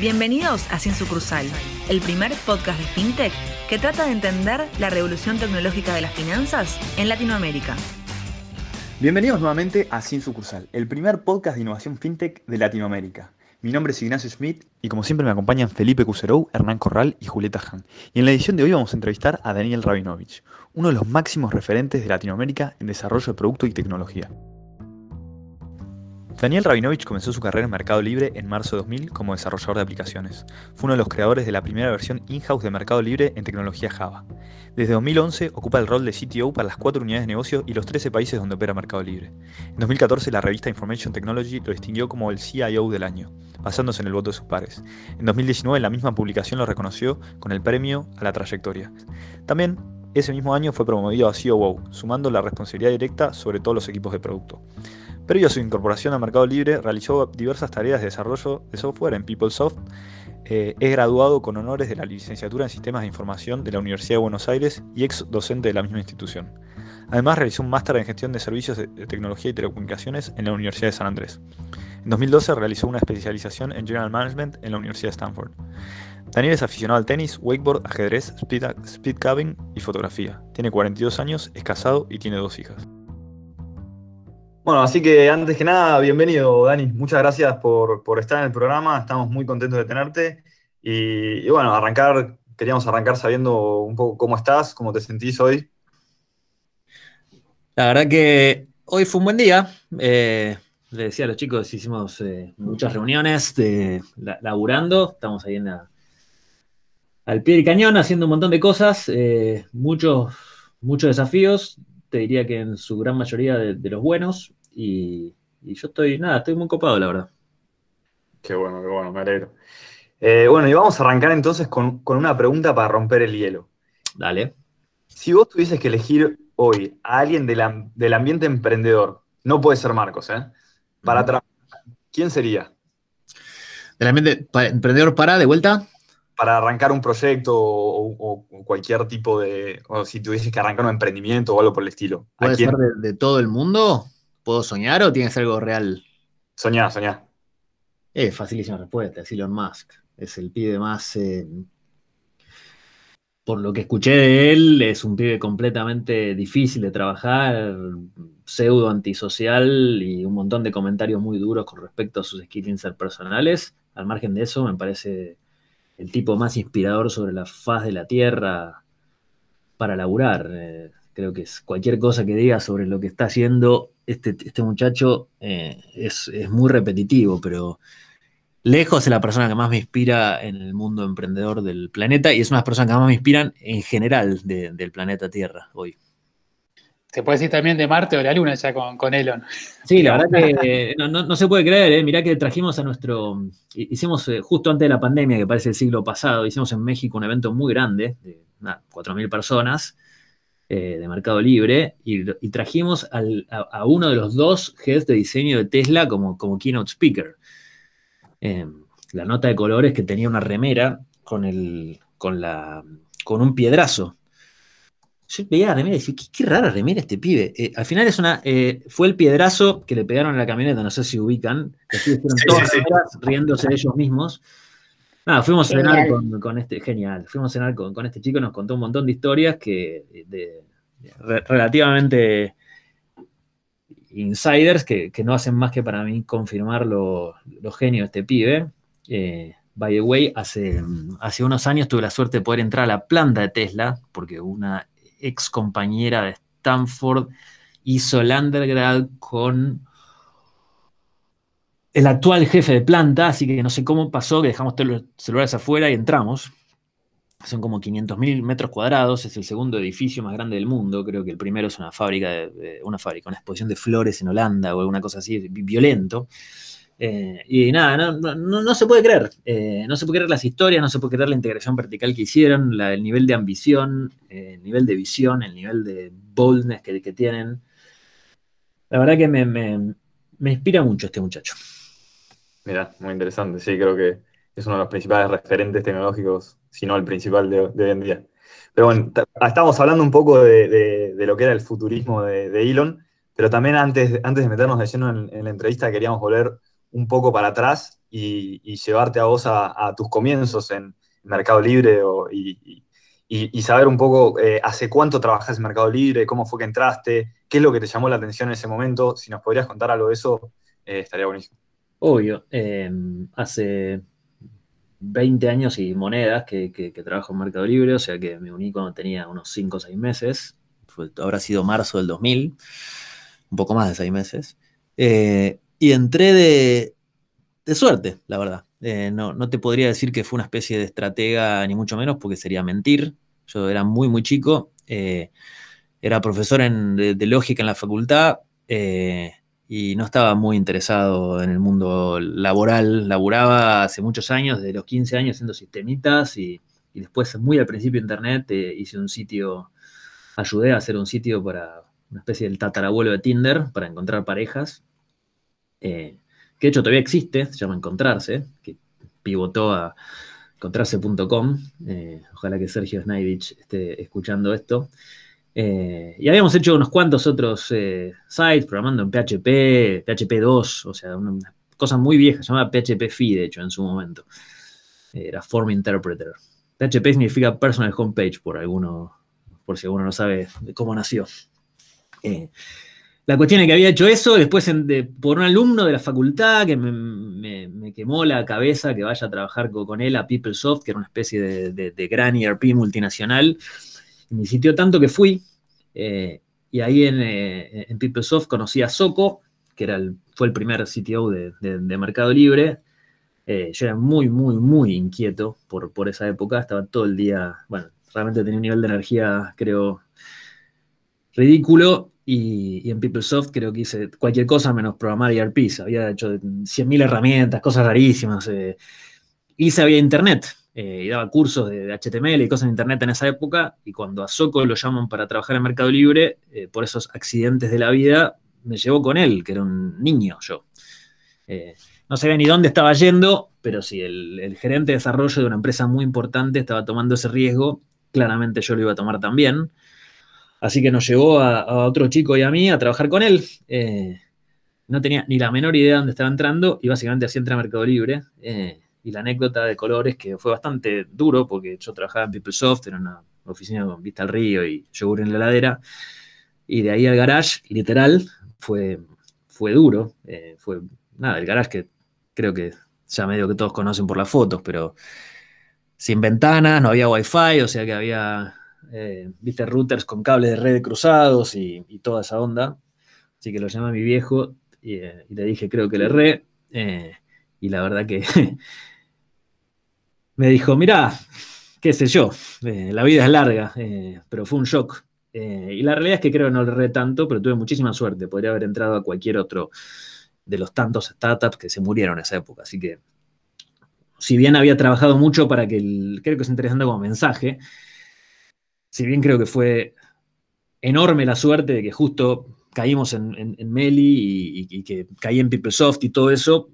Bienvenidos a Sin Sucursal, el primer podcast de FinTech que trata de entender la revolución tecnológica de las finanzas en Latinoamérica. Bienvenidos nuevamente a Sin Sucursal, el primer podcast de innovación FinTech de Latinoamérica. Mi nombre es Ignacio Smith y como siempre me acompañan Felipe Cuserou, Hernán Corral y Julieta Han. Y en la edición de hoy vamos a entrevistar a Daniel Rabinovich, uno de los máximos referentes de Latinoamérica en desarrollo de producto y tecnología. Daniel Rabinovich comenzó su carrera en Mercado Libre en marzo de 2000 como desarrollador de aplicaciones. Fue uno de los creadores de la primera versión in-house de Mercado Libre en tecnología Java. Desde 2011 ocupa el rol de CTO para las cuatro unidades de negocio y los 13 países donde opera Mercado Libre. En 2014 la revista Information Technology lo distinguió como el CIO del año, basándose en el voto de sus pares. En 2019 la misma publicación lo reconoció con el premio a la trayectoria. También ese mismo año fue promovido a COO, sumando la responsabilidad directa sobre todos los equipos de producto. Previo a su incorporación al Mercado Libre, realizó diversas tareas de desarrollo de software en PeopleSoft. Eh, es graduado con honores de la licenciatura en Sistemas de Información de la Universidad de Buenos Aires y ex docente de la misma institución. Además, realizó un máster en Gestión de Servicios de Tecnología y Telecomunicaciones en la Universidad de San Andrés. En 2012 realizó una especialización en General Management en la Universidad de Stanford. Daniel es aficionado al tenis, wakeboard, ajedrez, speed, speed y fotografía. Tiene 42 años, es casado y tiene dos hijas. Bueno, así que antes que nada, bienvenido, Dani. Muchas gracias por, estar en el programa. Estamos muy contentos de tenerte. Y, bueno, arrancar, queríamos arrancar sabiendo un poco cómo estás, cómo te sentís hoy. La verdad que hoy fue un buen día. Eh, le decía a los chicos, hicimos eh, muchas reuniones laburando. Estamos ahí en al pie del cañón haciendo un montón de cosas, eh, muchos, muchos desafíos. Te diría que en su gran mayoría de los buenos, y, yo estoy, nada, estoy muy copado, la verdad. Qué bueno, qué bueno, me alegro. Eh, bueno, y vamos a arrancar entonces con, una pregunta para romper el hielo. Dale. Si vos tuvieses que elegir hoy a alguien del ambiente emprendedor, no puede ser Marcos, ¿eh? Para trabajar, ¿quién sería? ¿Del ambiente emprendedor para, de vuelta? Para arrancar un proyecto o, cualquier tipo de. O si tuvieses que arrancar un emprendimiento o algo por el estilo. ¿Puede ser de, todo el mundo? ¿Puedo soñar o tiene que ser algo real? Soñar, soñar. Es facilísima respuesta, es Elon Musk. Es el pibe más. Eh, por lo que escuché de él, es un pibe completamente difícil de trabajar, pseudo antisocial y un montón de comentarios muy duros con respecto a sus skills interpersonales. Al margen de eso, me parece el tipo más inspirador sobre la faz de la Tierra para laburar. Eh, creo que es cualquier cosa que diga sobre lo que está haciendo este, este muchacho eh, es, muy repetitivo, pero lejos es la persona que más me inspira en el mundo emprendedor del planeta y es una de las personas que más me inspiran en general del planeta Tierra hoy. Se puede decir también de Marte o la Luna ya con, Elon. Sí, la verdad que no, se puede creer, ¿eh? mirá que trajimos a nuestro, hicimos eh, justo antes de la pandemia, que parece el siglo pasado, hicimos en México un evento muy grande, de 4.000 personas, eh, de Mercado Libre y, trajimos a, uno de los dos heads de diseño de Tesla como, como keynote speaker. Eh, la nota de colores que tenía una remera con, el, con, la, con un piedrazo. Yo veía la remera y decía, qué, rara remera este pibe. Eh, al final es una, fue el piedrazo que le pegaron a la camioneta, no sé si ubican, que todas riéndose de ellos mismos. Nada, fuimos a cenar con, este, genial, fuimos a cenar con, este chico, nos contó un montón de historias que de, relativamente insiders que, no hacen más que para mí confirmar lo, genio de este pibe. Eh, by the way, hace, hace unos años tuve la suerte de poder entrar a la planta de Tesla, porque una ex compañera de Stanford hizo el undergrad con el actual jefe de planta, así que no sé cómo pasó que dejamos todos los celulares afuera y entramos. Son como 500.000 metros cuadrados, es el segundo edificio más grande del mundo, creo que el primero es una fábrica, de, una fábrica, una exposición de flores en Holanda o alguna cosa así, violento. Eh, y nada, no, se puede creer, eh, no se puede creer las historias, no se puede creer la integración vertical que hicieron, el nivel de ambición, eh, el nivel de visión, el nivel de boldness que, tienen. La verdad que me inspira mucho este muchacho. Mira, muy interesante. Sí, creo que es uno de los principales referentes tecnológicos, si no el principal de, hoy en día. Pero bueno, estamos hablando un poco de, lo que era el futurismo de, Elon, pero también antes, antes de meternos de lleno en, la entrevista queríamos volver un poco para atrás y, llevarte a vos a, tus comienzos en Mercado Libre y, saber un poco eh, hace cuánto trabajás en Mercado Libre, cómo fue que entraste, qué es lo que te llamó la atención en ese momento. Si nos podrías contar algo de eso, eh, estaría buenísimo. Obvio, em, hace 20 años y monedas que, trabajo en Mercado Libre, o sea que me uní cuando tenía unos 5 o 6 meses, habrá sido marzo del 2000, un poco más de 6 meses, eh, y entré de, de suerte, la verdad. Eh, no, no, te podría decir que fue una especie de estratega, ni mucho menos, porque sería mentir. Yo era muy, muy chico. Eh, era profesor de, lógica en la facultad y no estaba muy interesado en el mundo laboral. Laburaba hace muchos años, de los 15 años, haciendo sistemitas y, y después, muy al principio Internet, hice un sitio, ayudé a hacer un sitio para una especie del tatarabuelo de Tinder para encontrar parejas que de hecho todavía existe, se llama Encontrarse, que pivotó a encontrarse.com. Eh, ojalá que Sergio Snaidich esté escuchando esto. Eh, y habíamos hecho unos cuantos otros eh, sites programando en PHP, PHP 2, o sea, una cosa muy vieja, se llamaba PHP FI, de hecho, en su momento. Era Form Interpreter. PHP significa Personal Homepage, por alguno, por si alguno no sabe de cómo nació. La cuestión es que había hecho eso, después por un alumno de la facultad que me, quemó la cabeza que vaya a trabajar con, él a PeopleSoft, que era una especie de, gran ERP multinacional. Me insistió tanto que fui. Eh, y ahí eh, en, PeopleSoft conocí a Soco, que era fue el primer CTO de, Mercado Libre. Eh, yo era muy, muy, muy inquieto por, por esa época. Estaba todo el día, bueno, realmente tenía un nivel de energía, creo, ridículo y, en PeopleSoft creo que hice cualquier cosa menos programar ERPs. Había hecho 100.000 herramientas, cosas rarísimas. Eh. Y sabía Internet. Eh, y daba cursos de, HTML y cosas en Internet en esa época. Y cuando a Soco lo llaman para trabajar en Mercado Libre, eh, por esos accidentes de la vida, me llevó con él, que era un niño yo. no sabía ni dónde estaba yendo, pero si el, gerente de desarrollo de una empresa muy importante estaba tomando ese riesgo. Claramente yo lo iba a tomar también. Así que nos llevó a, otro chico y a mí a trabajar con él. Eh, no tenía ni la menor idea de dónde estaba entrando y básicamente así entré a Mercado Libre. Eh, y la anécdota de colores que fue bastante duro porque yo trabajaba en PeopleSoft, era una oficina con vista al río y yogur en la heladera. Y de ahí al garage, literal, fue, fue duro. Eh, fue, nada, el garage que creo que ya medio que todos conocen por las fotos, pero sin ventanas, no había wifi, o sea que había eh, viste, routers con cables de red cruzados y, toda esa onda. Así que lo llamé a mi viejo eh, y, le dije, creo que le erré. Eh, y la verdad que me dijo, mira, qué sé yo, la vida es larga, pero fue un shock. y la realidad es que creo que no erré tanto, pero tuve muchísima suerte. Podría haber entrado a cualquier otro de los tantos startups que se murieron en esa época. Así que, si bien había trabajado mucho para que, el, creo que es interesante como mensaje, si bien creo que fue enorme la suerte de que justo caímos en, Meli y, que caí en PeopleSoft y todo eso,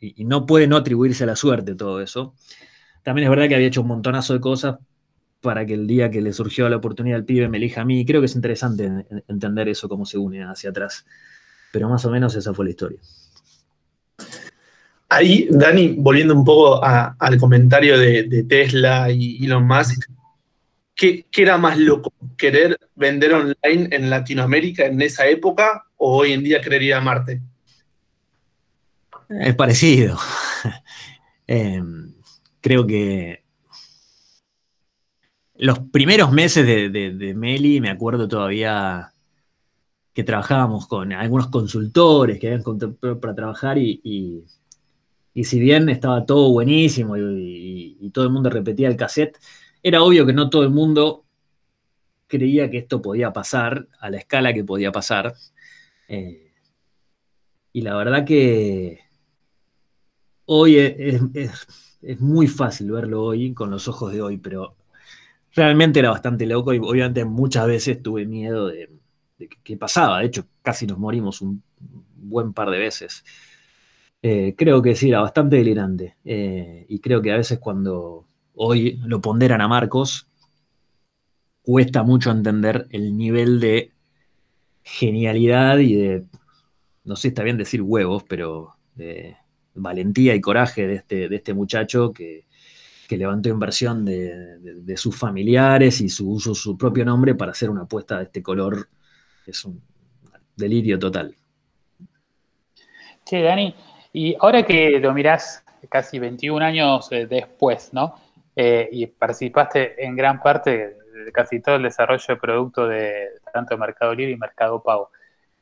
y, no puede no atribuirse a la suerte todo eso. También es verdad que había hecho un montonazo de cosas para que el día que le surgió la oportunidad al pibe me elija a mí. Creo que es interesante entender eso, cómo se une hacia atrás. Pero más o menos esa fue la historia. Ahí, Dani, volviendo un poco al comentario de Tesla y Elon Musk, ¿qué, era más loco? ¿Querer vender online en Latinoamérica en esa época o hoy en día querer ir a Marte? Es parecido. Em, creo que los primeros meses de, Meli, me acuerdo todavía que trabajábamos con algunos consultores que habían para trabajar y, si bien estaba todo buenísimo y, todo el mundo repetía el cassette, era obvio que no todo el mundo creía que esto podía pasar a la escala que podía pasar. Eh, y la verdad que hoy es, muy fácil verlo hoy con los ojos de hoy, pero realmente era bastante loco y obviamente muchas veces tuve miedo de, qué pasaba. De hecho, casi nos morimos un buen par de veces. Eh, creo que sí, era bastante delirante. Eh, y creo que a veces cuando hoy lo ponderan a Marcos, cuesta mucho entender el nivel de genialidad y de, no sé, está bien decir huevos, pero valentía y coraje de este, de este muchacho que, levantó inversión de, sus familiares y su uso su propio nombre para hacer una apuesta de este color. Es un delirio total. Che, Dani, y ahora que lo mirás casi 21 años eh, después, ¿no? Eh, y participaste en gran parte de casi todo el desarrollo de producto de tanto Mercado Libre y Mercado Pago.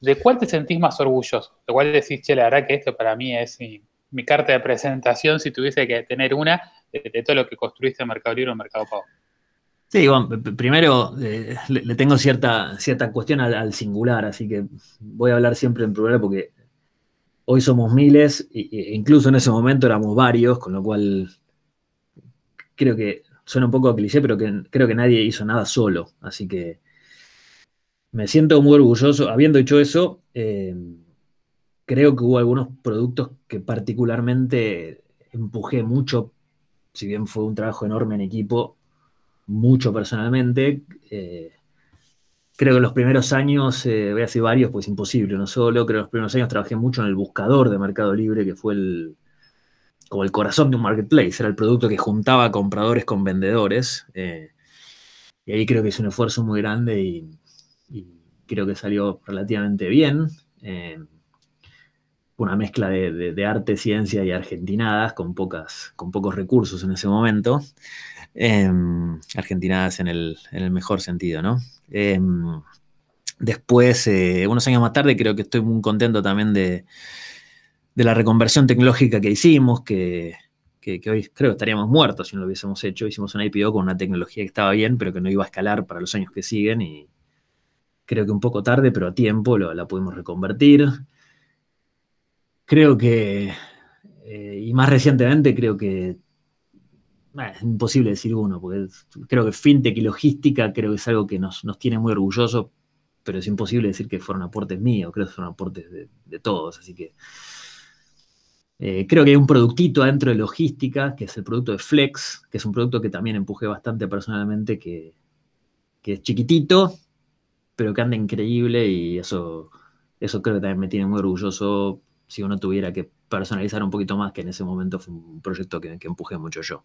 ¿De cuál te sentís más orgulloso? ¿De cuál decís, che, la verdad que esto para mí es carta de presentación si tuviese que tener una de, todo lo que construiste en Mercado Libre o Mercado Pago? Sí, bueno, primero eh, le, tengo cierta, cierta cuestión al, singular, así que voy a hablar siempre en plural porque hoy somos miles, e incluso en ese momento éramos varios, con lo cual creo que suena un poco cliché, pero creo que nadie hizo nada solo. Así que me siento muy orgulloso. Habiendo hecho eso, eh, creo que hubo algunos productos que particularmente empujé mucho, si bien fue un trabajo enorme en equipo, mucho personalmente. Eh, creo que en los primeros años, eh, voy a decir varios, pues imposible, no solo, creo que en los primeros años trabajé mucho en el buscador de Mercado Libre, que fue el, como el corazón de un marketplace, era el producto que juntaba compradores con vendedores. Eh, y ahí creo que es un esfuerzo muy grande y, creo que salió relativamente bien. Eh, una mezcla de, arte, ciencia y argentinadas con, pocos recursos en ese momento. Eh, argentinadas en el, mejor sentido, ¿no? después, unos años más tarde, creo que estoy muy contento también de, la reconversión tecnológica que hicimos, que, hoy creo que estaríamos muertos si no lo hubiésemos hecho. Hicimos una IPO con una tecnología que estaba bien, pero que no iba a escalar para los años que siguen y creo que un poco tarde, pero a tiempo la pudimos reconvertir. Creo que, eh, y más recientemente creo que, es imposible decir uno, porque creo que fintech y logística creo que es algo que nos, tiene muy orgullosos, pero es imposible decir que fueron aportes míos, creo que fueron aportes de, todos, así que eh, creo que hay un productito adentro de logística, que es el producto de Flex, que es un producto que también empujé bastante personalmente, que, es chiquitito, pero que anda increíble y eso, eso creo que también me tiene muy orgulloso si uno tuviera que personalizar un poquito más, que en ese momento fue un proyecto que, que empujé mucho yo.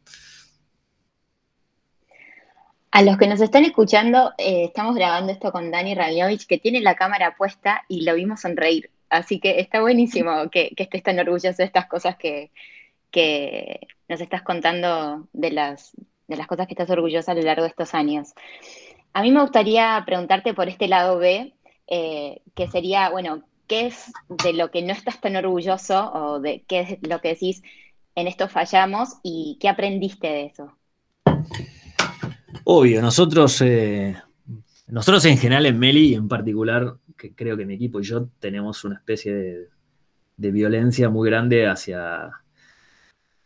A los que nos están escuchando, eh, estamos grabando esto con Dani Rabinovich, que tiene la cámara puesta y lo vimos sonreír. Así que está buenísimo que, estés tan orgulloso de estas cosas que, nos estás contando de las, de las cosas que estás orgullosa a lo largo de estos años. A mí me gustaría preguntarte por este lado B, eh, que sería, bueno, ¿qué es de lo que no estás tan orgulloso o de qué es lo que decís en esto fallamos y qué aprendiste de eso? Obvio, nosotros, eh, nosotros en general en Meli en particular que creo que mi equipo y yo tenemos una especie de, violencia muy grande hacia,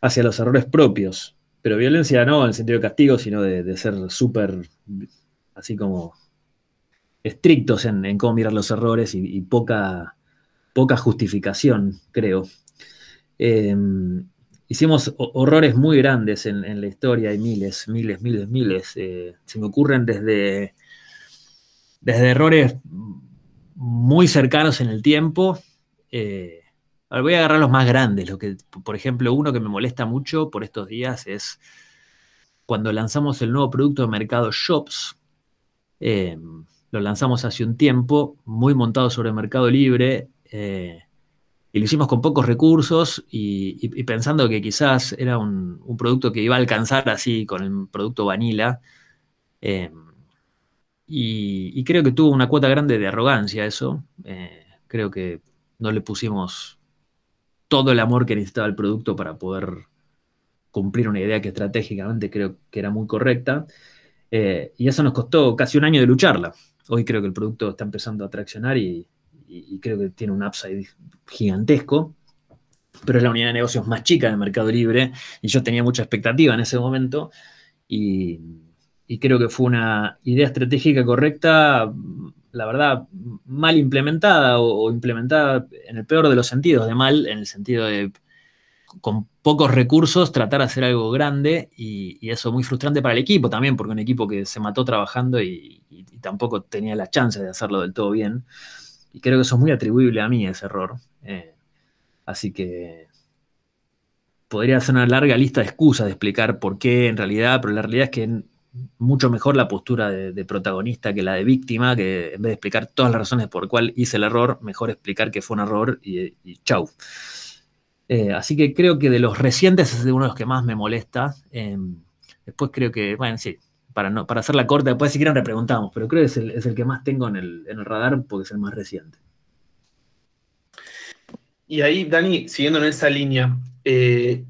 hacia los errores propios. Pero violencia no en el sentido de castigo, sino de, ser súper, así como estrictos en, cómo mirar los errores y, poca, poca justificación, creo. Em, hicimos horrores muy grandes en, la historia, hay miles, miles, miles, miles. Eh, se me ocurren desde, desde errores muy cercanos en el tiempo. Eh, voy a agarrar los más grandes. Lo que, por ejemplo, uno que me molesta mucho por estos días es cuando lanzamos el nuevo producto de Mercado Shops. Eh, lo lanzamos hace un tiempo, muy montado sobre Mercado Libre, eh, y lo hicimos con pocos recursos y, pensando que quizás era un, producto que iba a alcanzar así con el producto Vanilla. Y, creo que tuvo una cuota grande de arrogancia eso. Eh, creo que no le pusimos todo el amor que necesitaba el producto para poder cumplir una idea que estratégicamente creo que era muy correcta. Eh, y eso nos costó casi un año de lucharla. Hoy creo que el producto está empezando a traccionar y, creo que tiene un upside gigantesco pero es la unidad de negocios más chica del Mercado Libre y yo tenía mucha expectativa en ese momento y creo que fue una idea estratégica correcta, la verdad, mal implementada o, implementada en el peor de los sentidos, de mal, en el sentido de con pocos recursos tratar de hacer algo grande y, eso muy frustrante para el equipo también, porque un equipo que se mató trabajando y, tampoco tenía la chance de hacerlo del todo bien. Y creo que eso es muy atribuible a mí, ese error. Eh, así que podría hacer una larga lista de excusas de explicar por qué en realidad, pero la realidad es que mucho mejor la postura de, protagonista que la de víctima, que en vez de explicar todas las razones por cuál hice el error, mejor explicar que fue un error y, chau. Eh, así que creo que de los recientes es uno de los que más me molesta. Em, después creo que, bueno, sí, para, no, para hacer la corta, después si quieren repreguntamos, pero creo que es el, es el que más tengo en el, en el radar porque es el más reciente. Y ahí, Dani, siguiendo en esa línea, eh,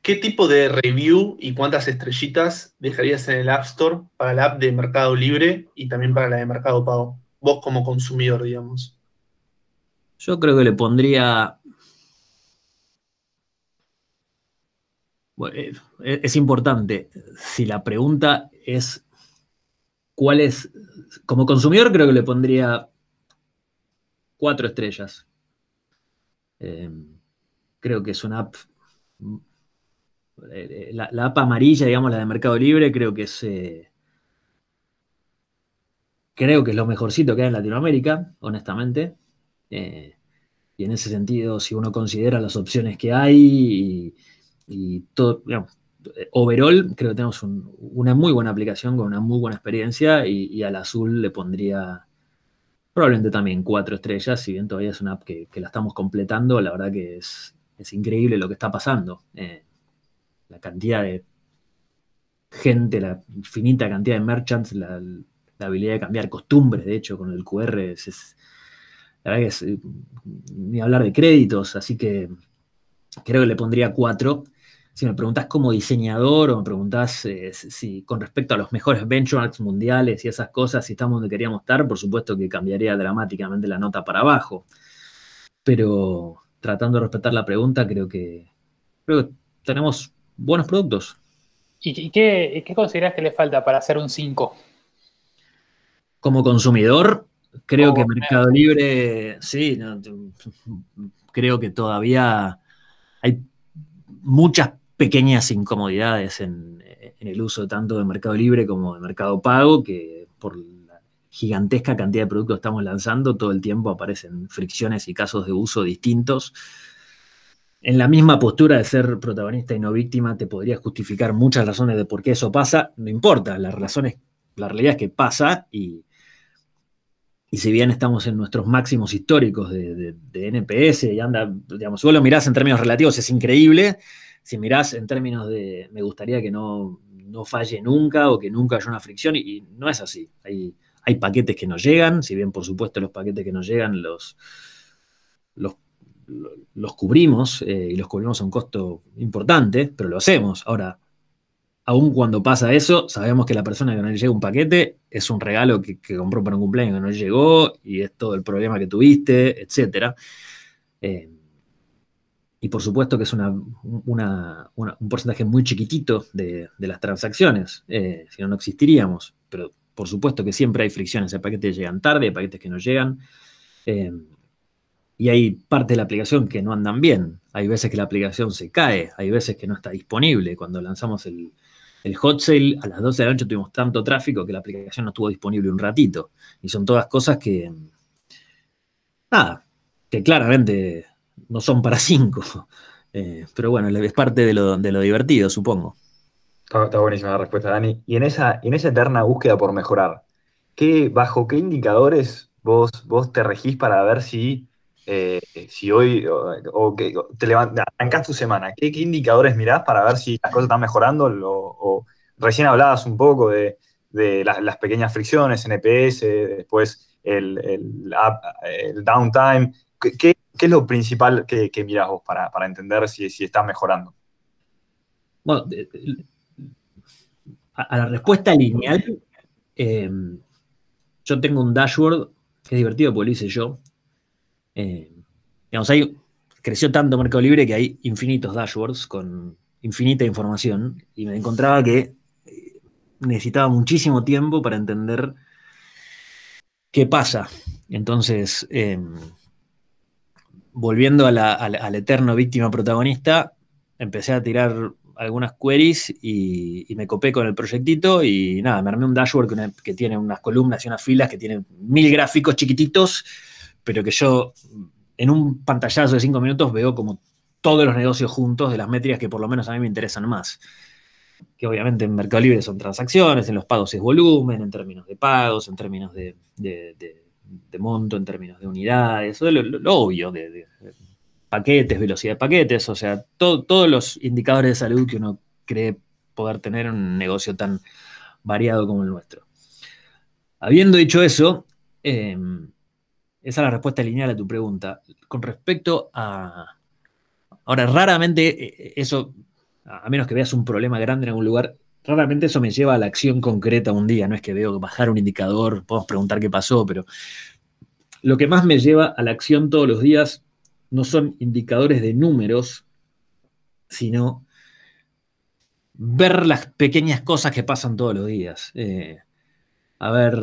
¿qué tipo de review y cuántas estrellitas dejarías en el App Store para la app de Mercado Libre y también para la de Mercado Pago? Vos como consumidor, digamos. Yo creo que le pondría... Eh, es importante, si la pregunta es cuál es, como consumidor creo que le pondría cuatro estrellas. Eh, creo que es una app, eh, la, app amarilla, digamos, la de Mercado Libre, creo que es, eh, creo que es lo mejorcito que hay en Latinoamérica, honestamente. y en ese sentido, si uno considera las opciones que hay todo, digamos, overall, creo que tenemos una muy buena aplicación con una muy buena experiencia y al azul le pondría Probablemente también cuatro estrellas, si bien todavía es una app que, la estamos completando, la verdad que es, increíble lo que está pasando. Eh, la cantidad de gente, la infinita cantidad de merchants, la, habilidad de cambiar costumbres, de hecho, con el QR, es, la verdad que es, eh, ni hablar de créditos, así que creo que le pondría cuatro si me preguntas como diseñador o me preguntas eh, si con respecto a los mejores benchmarks mundiales y esas cosas, si estamos donde queríamos estar, por supuesto que cambiaría dramáticamente la nota para abajo. Pero tratando de respetar la pregunta, creo que, creo que tenemos buenos productos. ¿Y qué, qué consideras que le falta para hacer un 5? Como consumidor, creo que Mercado Libre, sí, creo que todavía hay muchas pequeñas incomodidades en, el uso tanto de Mercado Libre como de Mercado Pago, que por la gigantesca cantidad de productos que estamos lanzando, todo el tiempo aparecen fricciones y casos de uso distintos. En la misma postura de ser protagonista y no víctima, te podrías justificar muchas razones de por qué eso pasa. No importa, las razones, la realidad es que pasa y, y si bien estamos en nuestros máximos históricos de, de, NPS y anda, digamos, si vos lo mirás en términos relativos, es increíble si mirás en términos de me gustaría que no, falle nunca o que nunca haya una fricción, y, no es así. Hay, hay, paquetes que no llegan, si bien por supuesto los paquetes que nos llegan los, los, cubrimos eh, y los cubrimos a un costo importante, pero lo hacemos. Ahora, aun cuando pasa eso, sabemos que la persona que no le llega un paquete es un regalo que, compró para un cumpleaños que no llegó y es todo el problema que tuviste, etc. Y por supuesto que es un porcentaje muy chiquitito de, las transacciones, eh, si no, no existiríamos. Pero por supuesto que siempre hay fricciones, hay paquetes que llegan tarde, hay paquetes que no llegan. Eh, y hay parte de la aplicación que no andan bien. Hay veces que la aplicación se cae, hay veces que no está disponible. Cuando lanzamos el, el hot sale a las 12 de la noche tuvimos tanto tráfico que la aplicación no estuvo disponible un ratito. Y son todas cosas que, nada, que claramente no son para cinco. Eh, pero bueno, es parte de lo, divertido, supongo. Está, buenísima la respuesta, Dani. Y en esa, en esa eterna búsqueda por mejorar, ¿qué, ¿bajo qué indicadores vos, vos te regís para ver si, eh, si hoy o, que te arrancás tu semana? ¿Qué, indicadores mirás para ver si las cosas están mejorando? O, recién hablabas un poco de, las, pequeñas fricciones, NPS, después el, el downtime. ¿Qué, ¿Qué es lo principal que, que mirás vos para, entender si, si está mejorando? Bueno, a la respuesta lineal, eh, yo tengo un dashboard que es divertido porque lo hice yo. Eh, digamos, hay, creció tanto Mercado Libre que hay infinitos dashboards con infinita información y me encontraba que eh, necesitaba muchísimo tiempo para entender qué pasa. Entonces, volviendo al eterno víctima protagonista, empecé a tirar algunas queries y, me copé con el proyectito y nada, me armé un dashboard que, tiene unas columnas y unas filas que tienen mil gráficos chiquititos, pero que yo en un pantallazo de cinco minutos veo como todos los negocios juntos de las métricas que por lo menos a mí me interesan más. Que obviamente en Mercado Libre son transacciones, en los pagos es volumen, en términos de pagos, en términos de, monto, en términos de unidades, eso es lo, obvio, de, paquetes, velocidad de paquetes, o sea, todos los indicadores de salud que uno cree poder tener en un negocio tan variado como el nuestro. Habiendo dicho eso, em, esa es la respuesta lineal a tu pregunta. Con respecto a, Ahora, raramente eh, eso, a menos que veas un problema grande en algún lugar, raramente eso me lleva a la acción concreta un día. No es que veo bajar un indicador, podemos preguntar qué pasó, pero lo que más me lleva a la acción todos los días no son indicadores de números, sino ver las pequeñas cosas que pasan todos los días. Eh, a ver,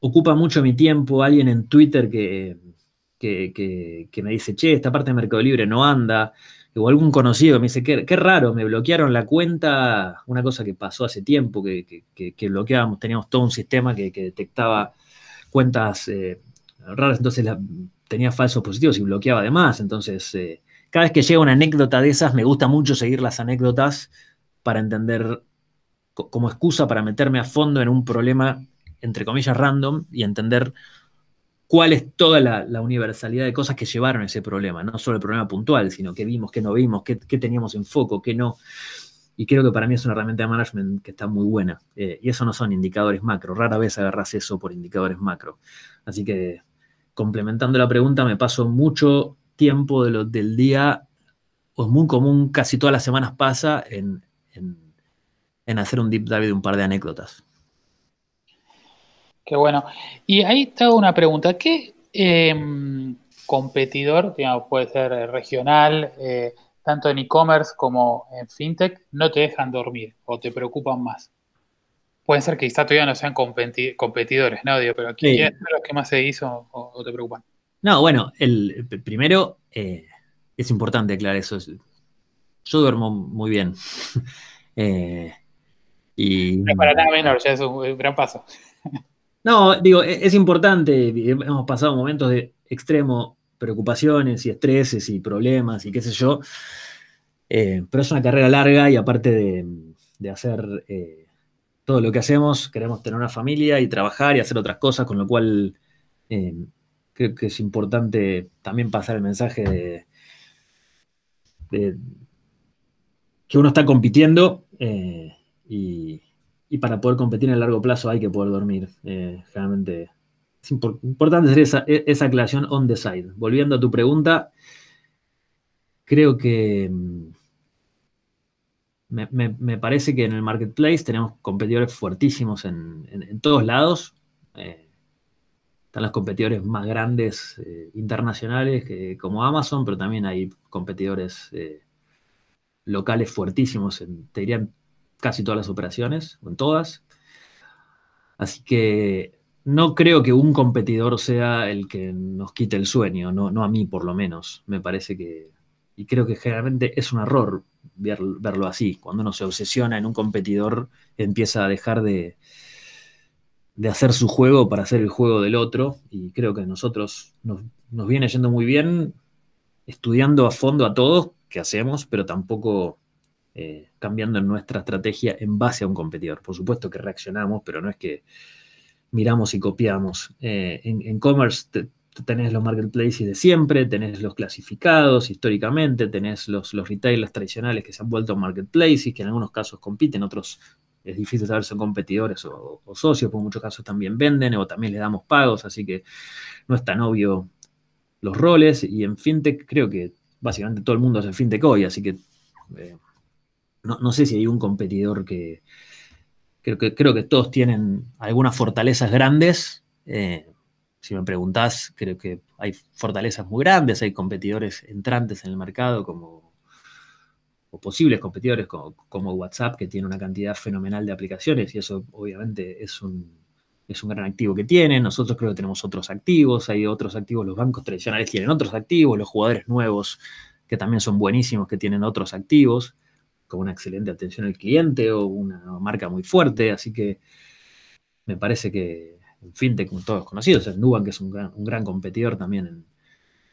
ocupa mucho mi tiempo alguien en Twitter que que, me dice, che, esta parte de Mercado Libre no anda, o algún conocido que me dice, qué, raro, me bloquearon la cuenta, una cosa que pasó hace tiempo, que, bloqueábamos, teníamos todo un sistema que, detectaba cuentas eh, raras, entonces tenía falsos positivos y bloqueaba además, entonces eh, cada vez que llega una anécdota de esas, me gusta mucho seguir las anécdotas para entender, como excusa para meterme a fondo en un problema, entre comillas, random y entender cuál es toda la, universalidad de cosas que llevaron ese problema, no solo el problema puntual, sino qué vimos, qué no vimos, qué, teníamos en foco, qué no. Y creo que para mí es una herramienta de management que está muy buena. Eh, y eso no son indicadores macro, rara vez agarras eso por indicadores macro. Así que, complementando la pregunta, me paso mucho tiempo de lo, del día, o es muy común, casi todas las semanas pasa en hacer un deep dive de un par de anécdotas. Qué bueno. Y ahí te hago una pregunta. ¿Qué em, competidor, digamos, puede ser regional, eh, tanto en e-commerce como en fintech, no te dejan dormir o te preocupan más? Pueden ser que quizá todavía no sean competidores, ¿no? Digo, pero ¿quiénes son los que más se hizo o, te preocupan? No, bueno, el, primero eh, es importante aclarar eso. Yo duermo muy bien. eh, y, no es para nada menor, ya es un gran paso. No, digo, e-, es importante, hemos pasado momentos de extremo preocupaciones y estreses y problemas y qué sé yo, eh, pero es una carrera larga y aparte de, hacer eh, todo lo que hacemos, queremos tener una familia y trabajar y hacer otras cosas, con lo cual eh, creo que es importante también pasar el mensaje de que uno está compitiendo y y para poder competir en el largo plazo hay que poder dormir. Eh, generalmente es importante hacer esa, e, esa, aclaración on the side. Volviendo a tu pregunta, creo que mm, me, parece que en el marketplace tenemos competidores fuertísimos en, todos lados. Eh, están los competidores más grandes eh, internacionales como Amazon, pero también hay competidores locales fuertísimos, en, te diría casi todas las operaciones, o en todas. Así que no creo que un competidor sea el que nos quite el sueño, no, a mí por lo menos. Me parece que, y creo que generalmente es un error verlo así. Cuando uno se obsesiona en un competidor, empieza a dejar de, de hacer su juego para hacer el juego del otro. Y creo que a nosotros nos, nos viene yendo muy bien estudiando a fondo a todos qué hacemos, pero tampoco eh, cambiando nuestra estrategia en base a un competidor. Por supuesto que reaccionamos, pero no es que miramos y copiamos. Eh, en commerce tenés los marketplaces de siempre, tenés los clasificados históricamente, tenés los, los retailers tradicionales que se han vuelto marketplaces, que en algunos casos compiten, otros es difícil saber si son competidores o, socios, porque en muchos casos también venden o también les damos pagos, así que no es tan obvio los roles. Y en fintech creo que básicamente todo el mundo hace fintech hoy, así que eh, no, sé si hay un competidor que creo, que. creo que todos tienen algunas fortalezas grandes. Eh, si me preguntás, creo que hay fortalezas muy grandes, hay competidores entrantes en el mercado como o posibles competidores como, WhatsApp, que tiene una cantidad fenomenal de aplicaciones y eso obviamente es un, es un gran activo que tienen. Nosotros creo que tenemos otros activos, hay otros activos, los bancos tradicionales tienen otros activos, los jugadores nuevos que también son buenísimos, que tienen otros activos con una excelente atención al cliente o una marca muy fuerte, así que me parece que en fintech, todos conocidos, en Nubank, es un gran, competidor también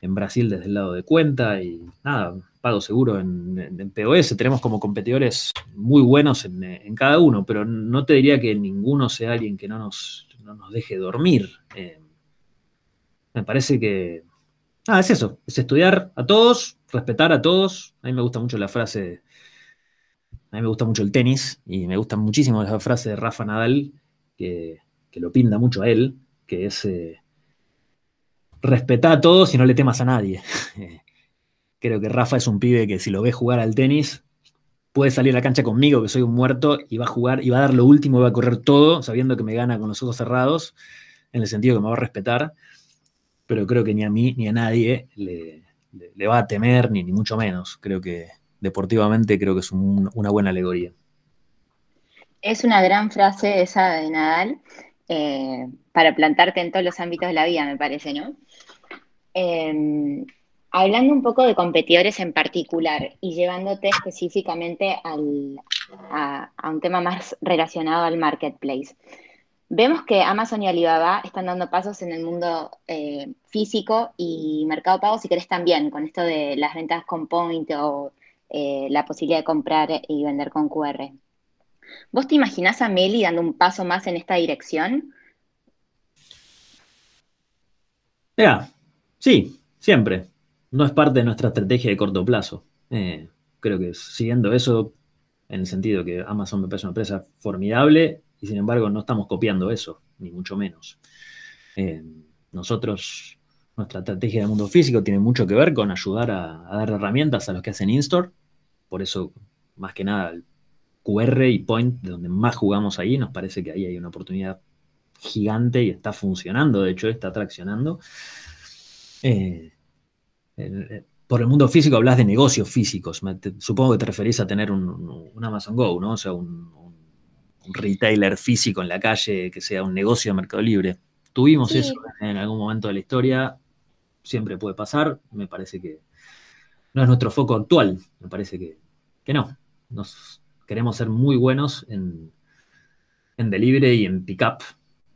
en Brasil desde el lado de cuenta y nada, pago seguro en, POS. Tenemos como competidores muy buenos en, cada uno, pero no te diría que ninguno sea alguien que no nos, nos deje dormir. Eh, me parece que... Ah, es eso, es estudiar a todos, respetar a todos. A mí me gusta mucho la frase, a mí me gusta mucho el tenis y me gusta muchísimo la frase de Rafa Nadal, que, lo pinta mucho a él, que es... Eh, respetá a todos y no le temas a nadie. Creo que Rafa es un pibe que si lo ves jugar al tenis, puede salir a la cancha conmigo, que soy un muerto, y va a jugar, y va a dar lo último, y va a correr todo, sabiendo que me gana con los ojos cerrados, en el sentido que me va a respetar. Pero creo que ni a mí ni a nadie le, va a temer, ni, ni, mucho menos. Creo que deportivamente creo que es una buena alegoría. Es una gran frase esa de Nadal. Eh, para plantarte en todos los ámbitos de la vida, me parece, ¿no? Em, hablando un poco de competidores en particular y llevándote específicamente a, un tema más relacionado al marketplace. Vemos que Amazon y Alibaba están dando pasos en el mundo eh, físico y mercado pago, si querés también, con esto de las ventas con point o eh, la posibilidad de comprar y vender con QR. ¿Vos te imaginás a Meli dando un paso más en esta dirección? Mira, sí, siempre. No es parte de nuestra estrategia de corto plazo. Eh, creo que siguiendo eso, en el sentido que Amazon me parece una empresa formidable y sin embargo no estamos copiando eso, ni mucho menos. Eh, nosotros, nuestra estrategia de mundo físico tiene mucho que ver con ayudar a, a dar herramientas a los que hacen in-store. Por eso, más que nada, el QR y Point, de donde más jugamos ahí, nos parece que ahí hay una oportunidad gigante y está funcionando, de hecho está traccionando. Eh, eh, por el mundo físico hablas de negocios físicos, supongo que te referís a tener un, Amazon Go, ¿no? O sea, un, retailer físico en la calle que sea un negocio de Mercado Libre. Tuvimos eso en algún momento de la historia, siempre puede pasar, me parece que no es nuestro foco actual, me parece que, que no. Nos, queremos ser muy buenos en, en delivery y en pickup,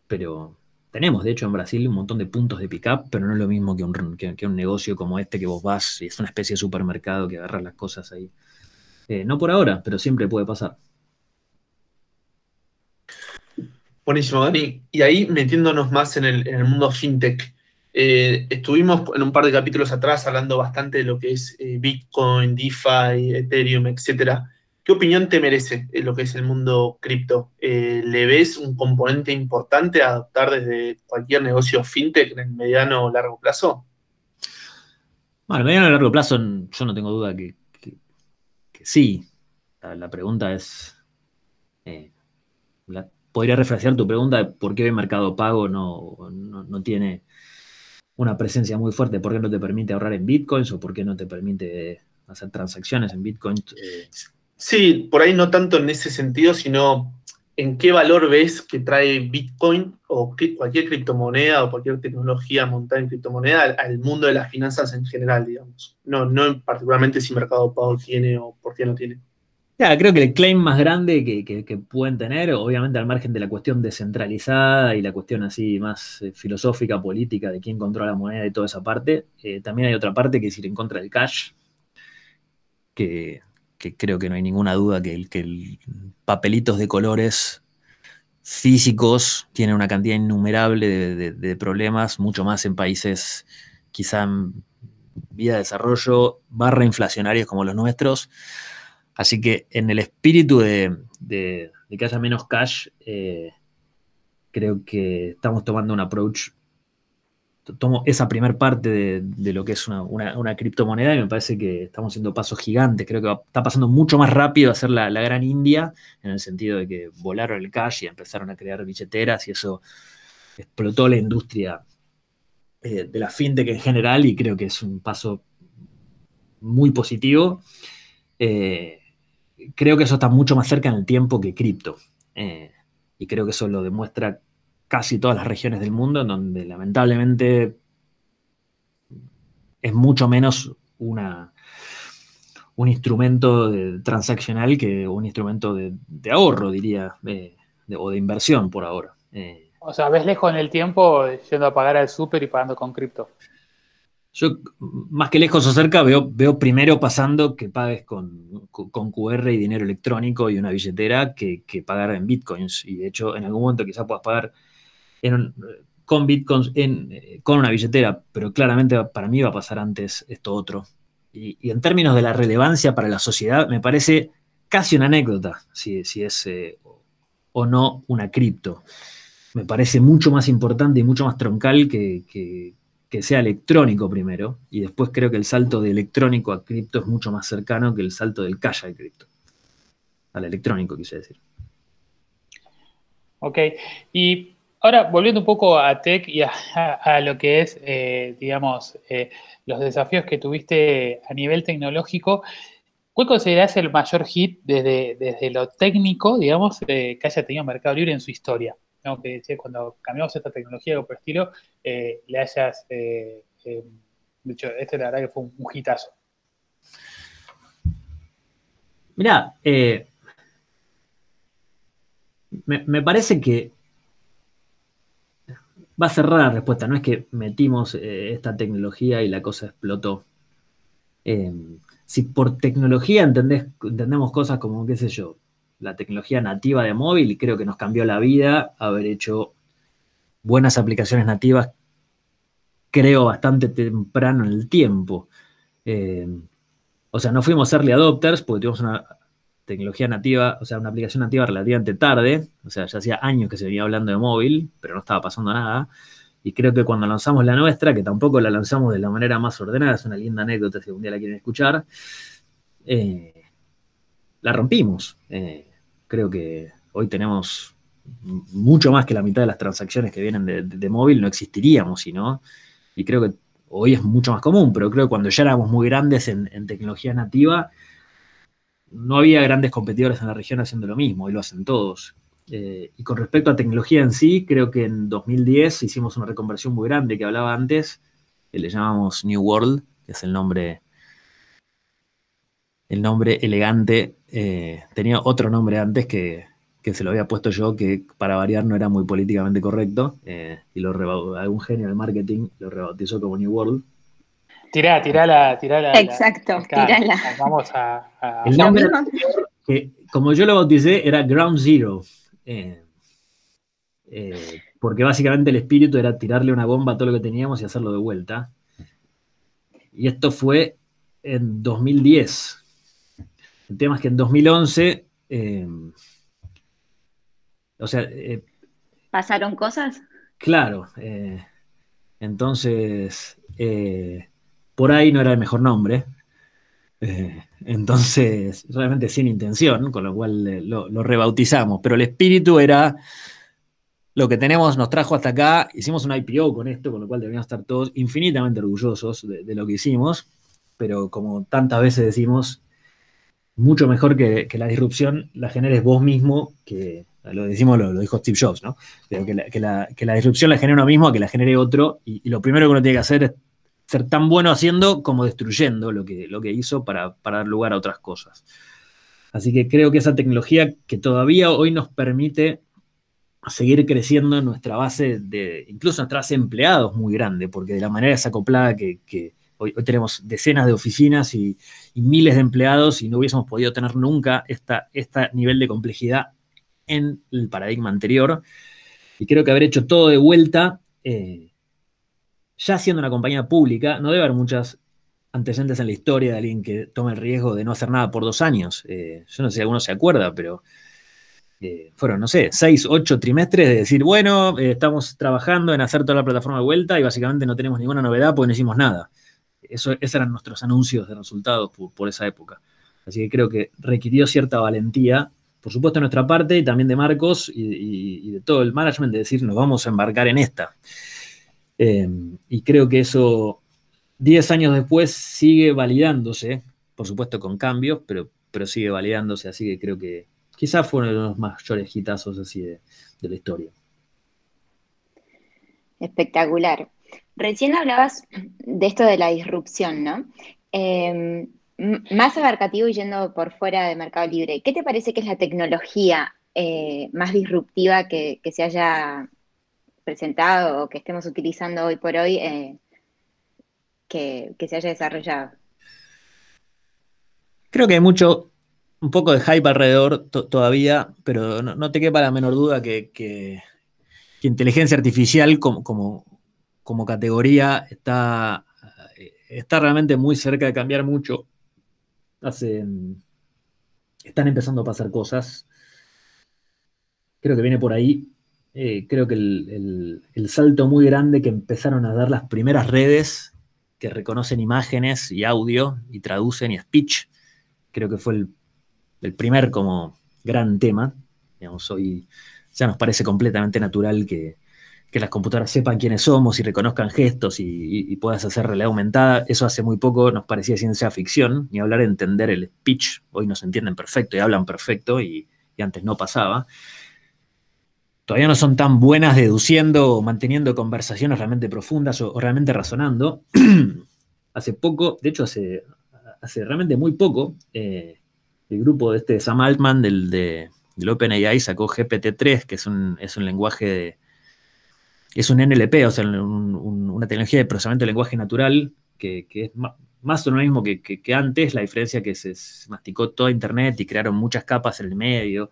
pero tenemos, de hecho, en Brasil un montón de puntos de pickup, pero no es lo mismo que un, que, un negocio como este que vos vas y es una especie de supermercado que agarras las cosas ahí. Eh, no por ahora, pero siempre puede pasar. Buenísimo, Dani. Y ahí metiéndonos más en el, mundo fintech, eh, estuvimos en un par de capítulos atrás hablando bastante de lo que es eh, Bitcoin, DeFi, Ethereum, etcétera. ¿Qué opinión te merece lo que es el mundo cripto? Eh, ¿Le ves un componente importante a adoptar desde cualquier negocio fintech en el mediano o largo plazo? Bueno, en mediano o largo plazo yo no tengo duda que, sí. La, pregunta es, eh, podría refrasear tu pregunta de por qué el mercado pago no, no, tiene una presencia muy fuerte, por qué no te permite ahorrar en bitcoins o por qué no te permite hacer transacciones en bitcoins. Eh, Sí, por ahí no tanto en ese sentido, sino en qué valor ves que trae Bitcoin o cualquier criptomoneda o cualquier tecnología montada en criptomoneda al, mundo de las finanzas en general, digamos. No, no particularmente si Mercado Pago tiene o por qué no tiene. Ya, creo que el claim más grande que, pueden tener, obviamente al margen de la cuestión descentralizada y la cuestión así más eh, filosófica, política, de quién controla la moneda y toda esa parte, eh, también hay otra parte que es ir en contra del cash, que que creo que no hay ninguna duda que el, que papelitos de colores físicos tienen una cantidad innumerable de, problemas, mucho más en países quizá vía de desarrollo, barra inflacionarios como los nuestros. Así que en el espíritu de, que haya menos cash, eh, creo que estamos tomando un approach tomo esa primer parte de, lo que es una, criptomoneda y me parece que estamos haciendo pasos gigantes. Creo que está pasando mucho más rápido a ser la, gran India, en el sentido de que volaron el cash y empezaron a crear billeteras y eso explotó la industria eh, de la fintech en general y creo que es un paso muy positivo. Eh, creo que eso está mucho más cerca en el tiempo que cripto. Eh, y creo que eso lo demuestra casi todas las regiones del mundo, en donde lamentablemente es mucho menos una, un instrumento transaccional que un instrumento de, ahorro, diría, o de inversión por ahora. Eh, o sea, ves lejos en el tiempo yendo a pagar al súper y pagando con cripto. Yo, más que lejos o cerca, veo, veo primero pasando que pagues con, con QR y dinero electrónico y una billetera que, pagar en bitcoins. Y de hecho, en algún momento quizás puedas pagar con bitcoins con una billetera, pero claramente para mí va a pasar antes esto otro. Y, en términos de la relevancia para la sociedad, me parece casi una anécdota si, si es eh, o no una cripto. Me parece mucho más importante y mucho más troncal que, que sea electrónico primero, y después creo que el salto de electrónico a cripto es mucho más cercano que el salto del cash al cripto. Al electrónico, quise decir. Ok, y ahora volviendo un poco a tech y a, lo que es, eh, digamos, eh, los desafíos que tuviste a nivel tecnológico, ¿cuál considerás el mayor hit desde, desde lo técnico, digamos, eh, que haya tenido Mercado Libre en su historia? Que cuando cambiamos esta tecnología o por estilo, eh, le hayas eh, eh, dicho, este la verdad que fue un, hitazo. Mirá, me, parece que va a cerrar la respuesta, no es que metimos esta tecnología y la cosa explotó. si por tecnología entendemos cosas como, qué sé yo, la tecnología nativa de móvil, creo que nos cambió la vida haber hecho buenas aplicaciones nativas, creo, bastante temprano en el tiempo. Eh, o sea, no fuimos early adopters porque tuvimos una tecnología nativa, o sea, una aplicación nativa relativamente tarde, o sea, ya hacía años que se venía hablando de móvil, pero no estaba pasando nada. Y creo que cuando lanzamos la nuestra, que tampoco la lanzamos de la manera más ordenada, es una linda anécdota si algún día la quieren escuchar, eh, la rompimos. Eh, creo que hoy tenemos mucho más que la mitad de las transacciones que vienen de, móvil, no existiríamos si no. Y creo que hoy es mucho más común, pero creo que cuando ya éramos muy grandes en, tecnología nativa, no había grandes competidores en la región haciendo lo mismo, y lo hacen todos. Eh, y con respecto a tecnología en sí, creo que en 2010 hicimos una reconversión muy grande que hablaba antes, que le llamamos New World, que es el nombre el nombre elegante eh, tenía otro nombre antes que, se lo había puesto yo, que para variar no era muy políticamente correcto, eh, y lo algún genio del marketing lo rebautizó como New World. Tirá, tirala, tirala. Exacto, tirala. Vamos a... El nombre que, como yo lo bauticé, era Ground Zero. Eh, porque básicamente el espíritu era tirarle una bomba a todo lo que teníamos y hacerlo de vuelta. Y esto fue en 2010. El tema es que en 2011, eh, o sea... Eh, ¿Pasaron cosas? Claro, eh, entonces, por ahí no era el mejor nombre. entonces, realmente sin intención, con lo cual lo, rebautizamos, pero el espíritu era lo que tenemos nos trajo hasta acá. Hicimos un IPO con esto, con lo cual deberíamos estar todos infinitamente orgullosos de, lo que hicimos, pero como tantas veces decimos, mucho mejor que, la disrupción la generes vos mismo, que lo decimos, lo, dijo Steve Jobs, ¿no? Pero que la, que, la, disrupción la genere uno mismo que la genere otro, y, lo primero que uno tiene que hacer es ser tan bueno haciendo como destruyendo lo que, lo que hizo para, dar lugar a otras cosas. Así que creo que esa tecnología que todavía hoy nos permite seguir creciendo en nuestra base de, incluso nuestra base de empleados muy grande, porque de la manera desacoplada que, que Hoy, tenemos decenas de oficinas y, miles de empleados y no hubiésemos podido tener nunca este nivel de complejidad en el paradigma anterior. Y creo que haber hecho todo de vuelta, eh, ya siendo una compañía pública, no debe haber muchas antecedentes en la historia de alguien que tome el riesgo de no hacer nada por dos años. Eh, yo no sé si alguno se acuerda, pero eh, fueron, no sé, seis, ocho trimestres de decir, bueno, estamos trabajando en hacer toda la plataforma de vuelta y básicamente no tenemos ninguna novedad porque no hicimos nada. Eso, esos eran nuestros anuncios de resultados por, esa época. Así que creo que requirió cierta valentía, por supuesto de nuestra parte y también de Marcos y, de todo el management, de decir, nos vamos a embarcar en esta. Eh, y creo que eso, 10 años después, sigue validándose, por supuesto con cambios, pero, pero sigue validándose, así que creo que quizás fue uno de los mayores hitazos así de la historia. Espectacular. Recién hablabas de esto de la disrupción, ¿no? Em, más abarcativo y yendo por fuera de Mercado Libre, ¿qué te parece que es la tecnología eh, más disruptiva que, se haya presentado o que estemos utilizando hoy por hoy eh, que, se haya desarrollado. Creo que hay mucho, un poco de hype alrededor todavía, pero no, te quepa la menor duda que, inteligencia artificial como, como, categoría está, está realmente muy cerca de cambiar mucho. Hace, están empezando a pasar cosas. Creo que viene por ahí. Eh, creo que el, salto muy grande que empezaron a dar las primeras redes que reconocen imágenes y audio y traducen y speech, creo que fue el, primer como gran tema. Digamos, hoy ya nos parece completamente natural que, las computadoras sepan quiénes somos y reconozcan gestos y, puedas hacer realidad aumentada. Eso hace muy poco nos parecía ciencia ficción, ni hablar de entender el speech. Hoy nos entienden perfecto y hablan perfecto y antes no pasaba todavía no son tan buenas deduciendo o manteniendo conversaciones realmente profundas o, realmente razonando. hace poco, de hecho hace, hace realmente muy poco, eh, el grupo de este Sam Altman del, de, OpenAI sacó GPT-3, que es un, es un lenguaje de, es un NLP, o sea, una tecnología de procesamiento de lenguaje natural, que, es más, o lo mismo que, antes, la diferencia que se masticó toda Internet y crearon muchas capas en el medio,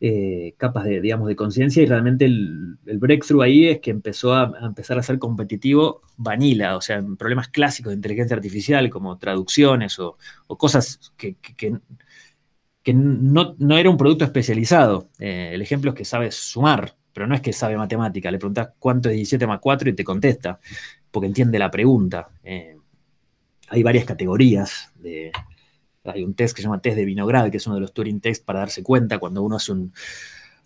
eh, capas de, digamos, de conciencia y realmente el, breakthrough ahí es que empezó a, empezar a ser competitivo vanilla, o sea, problemas clásicos de inteligencia artificial como traducciones o, cosas que, que, no, era un producto especializado. Eh, el ejemplo es que sabe sumar, pero no es que sabe matemática, le preguntas cuánto es 17 más 4 y te contesta, porque entiende la pregunta. Eh, hay varias categorías de, hay un test que se llama test de Vinograd, que es uno de los Turing tests para darse cuenta cuando uno hace un,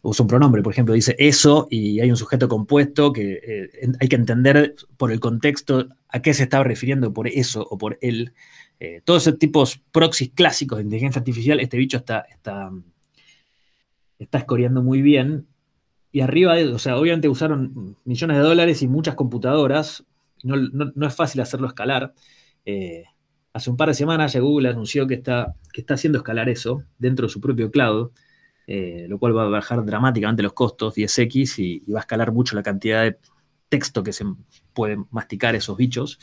usa un pronombre, por ejemplo, dice eso y hay un sujeto compuesto que eh, hay que entender por el contexto a qué se está refiriendo por eso o por él. Eh, todos esos tipos proxies clásicos de inteligencia artificial, este bicho está, está, está escoreando muy bien. Y arriba, o sea, obviamente usaron millones de dólares y muchas computadoras. No, no, es fácil hacerlo escalar. Eh, hace un par de semanas ya Google anunció que está, que está haciendo escalar eso dentro de su propio cloud, eh, lo cual va a bajar dramáticamente los costos 10x y, va a escalar mucho la cantidad de texto que se puede masticar esos bichos.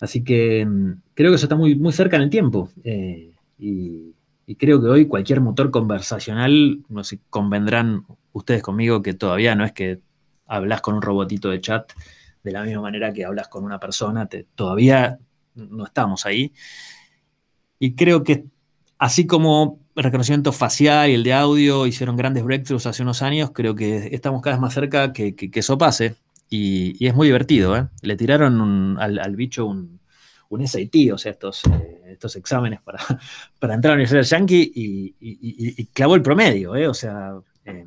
Así que mm, creo que eso está muy, muy cerca en el tiempo. Eh, y, creo que hoy cualquier motor conversacional, no sé, convendrán ustedes conmigo que todavía no es que hablas con un robotito de chat de la misma manera que hablas con una persona, todavía no estamos ahí. Y creo que así como reconocimiento facial y el de audio hicieron grandes breakthroughs hace unos años, creo que estamos cada vez más cerca que, eso pase. Y, es muy divertido. ¿eh? Le tiraron al, bicho un, un SAT, o sea, estos, eh, estos exámenes para, para entrar a la Universidad Yankee y, y, clavó el promedio. ¿eh? O sea, eh,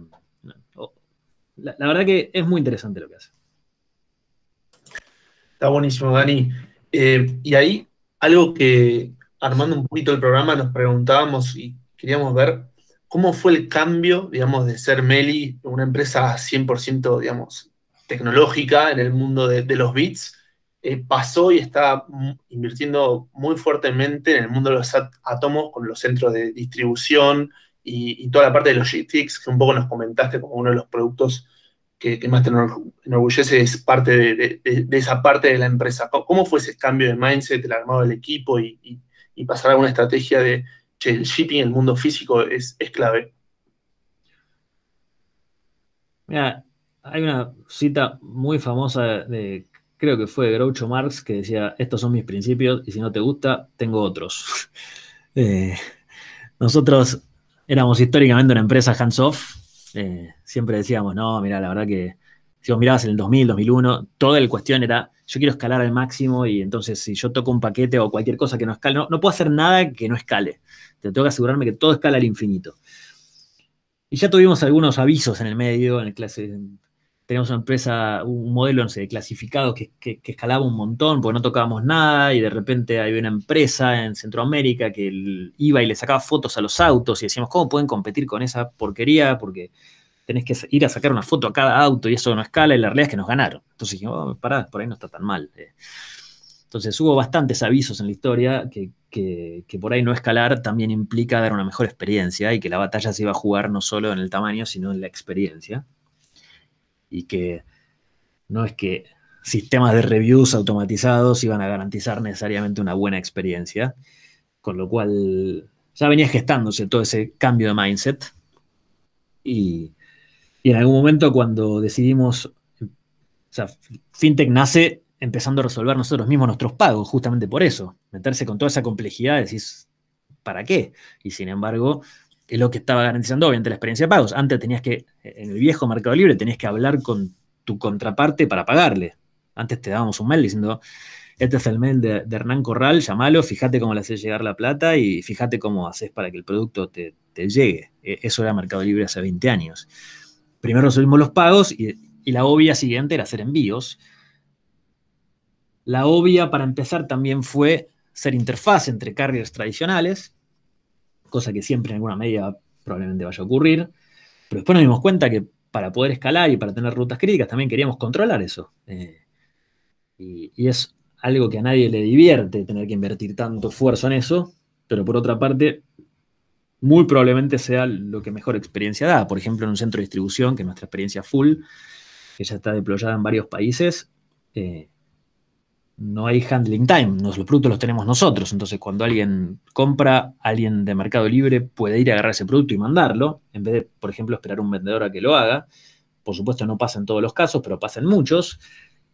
la, verdad que es muy interesante lo que hace. Está buenísimo, Dani. Eh, y ahí, algo que armando un poquito el programa nos preguntábamos y queríamos ver cómo fue el cambio, digamos, de ser Meli, una empresa 100%, digamos, tecnológica en el mundo de, los bits, eh, pasó y está invirtiendo muy fuertemente en el mundo de los átomos con los centros de distribución y, toda la parte de logistics, que un poco nos comentaste como uno de los productos que, más te enorgullece es parte de, esa parte de la empresa. ¿Cómo fue ese cambio de mindset, el armado del equipo y, pasar a una estrategia de, che, el shipping, el mundo físico es, clave? Mira, hay una cita muy famosa de, creo que fue Groucho Marx, que decía, estos son mis principios y si no te gusta, tengo otros. Eh, nosotros éramos históricamente una empresa hands-off, eh, siempre decíamos, no, mira, la verdad que si vos mirabas en el 2000, 2001, toda la cuestión era, yo quiero escalar al máximo y entonces si yo toco un paquete o cualquier cosa que no escale, no, puedo hacer nada que no escale. Te tengo que asegurarme que todo escala al infinito. Y ya tuvimos algunos avisos en el medio, en el clase, teníamos una empresa, un modelo, no sé, de clasificado que, escalaba un montón porque no tocábamos nada y de repente había una empresa en Centroamérica que iba y le sacaba fotos a los autos y decíamos, ¿cómo pueden competir con esa porquería? Porque tenés que ir a sacar una foto a cada auto y eso no escala y la realidad es que nos ganaron. Entonces dijimos, oh, pará, por ahí no está tan mal. Eh. Entonces hubo bastantes avisos en la historia que, que, por ahí no escalar también implica dar una mejor experiencia y que la batalla se iba a jugar no solo en el tamaño, sino en la experiencia y que no es que sistemas de reviews automatizados iban a garantizar necesariamente una buena experiencia, con lo cual ya venía gestándose todo ese cambio de mindset y, en algún momento cuando decidimos, o sea, FinTech nace empezando a resolver nosotros mismos nuestros pagos, justamente por eso, meterse con toda esa complejidad, decís, ¿para qué? Y sin embargo, es lo que estaba garantizando obviamente la experiencia de pagos. Antes tenías que, en el viejo Mercado Libre, tenías que hablar con tu contraparte para pagarle. Antes te dábamos un mail diciendo, este es el mail de, Hernán Corral, llámalo, fíjate cómo le haces llegar la plata y fíjate cómo haces para que el producto te, llegue. E, eso era Mercado Libre hace 20 años. Primero resolvimos los pagos y, la obvia siguiente era hacer envíos. La obvia para empezar también fue ser interfaz entre carriers tradicionales, cosa que siempre en alguna medida probablemente vaya a ocurrir. Pero después nos dimos cuenta que para poder escalar y para tener rutas críticas también queríamos controlar eso. Eh, y, es algo que a nadie le divierte tener que invertir tanto esfuerzo en eso, pero por otra parte, muy probablemente sea lo que mejor experiencia da. Por ejemplo, en un centro de distribución, que es nuestra experiencia full, que ya está deployada en varios países, eh, no hay handling time, los productos los tenemos nosotros. Entonces, cuando alguien compra, alguien de Mercado Libre puede ir a agarrar ese producto y mandarlo, en vez de, por ejemplo, esperar a un vendedor a que lo haga. Por supuesto, no pasa en todos los casos, pero pasa en muchos.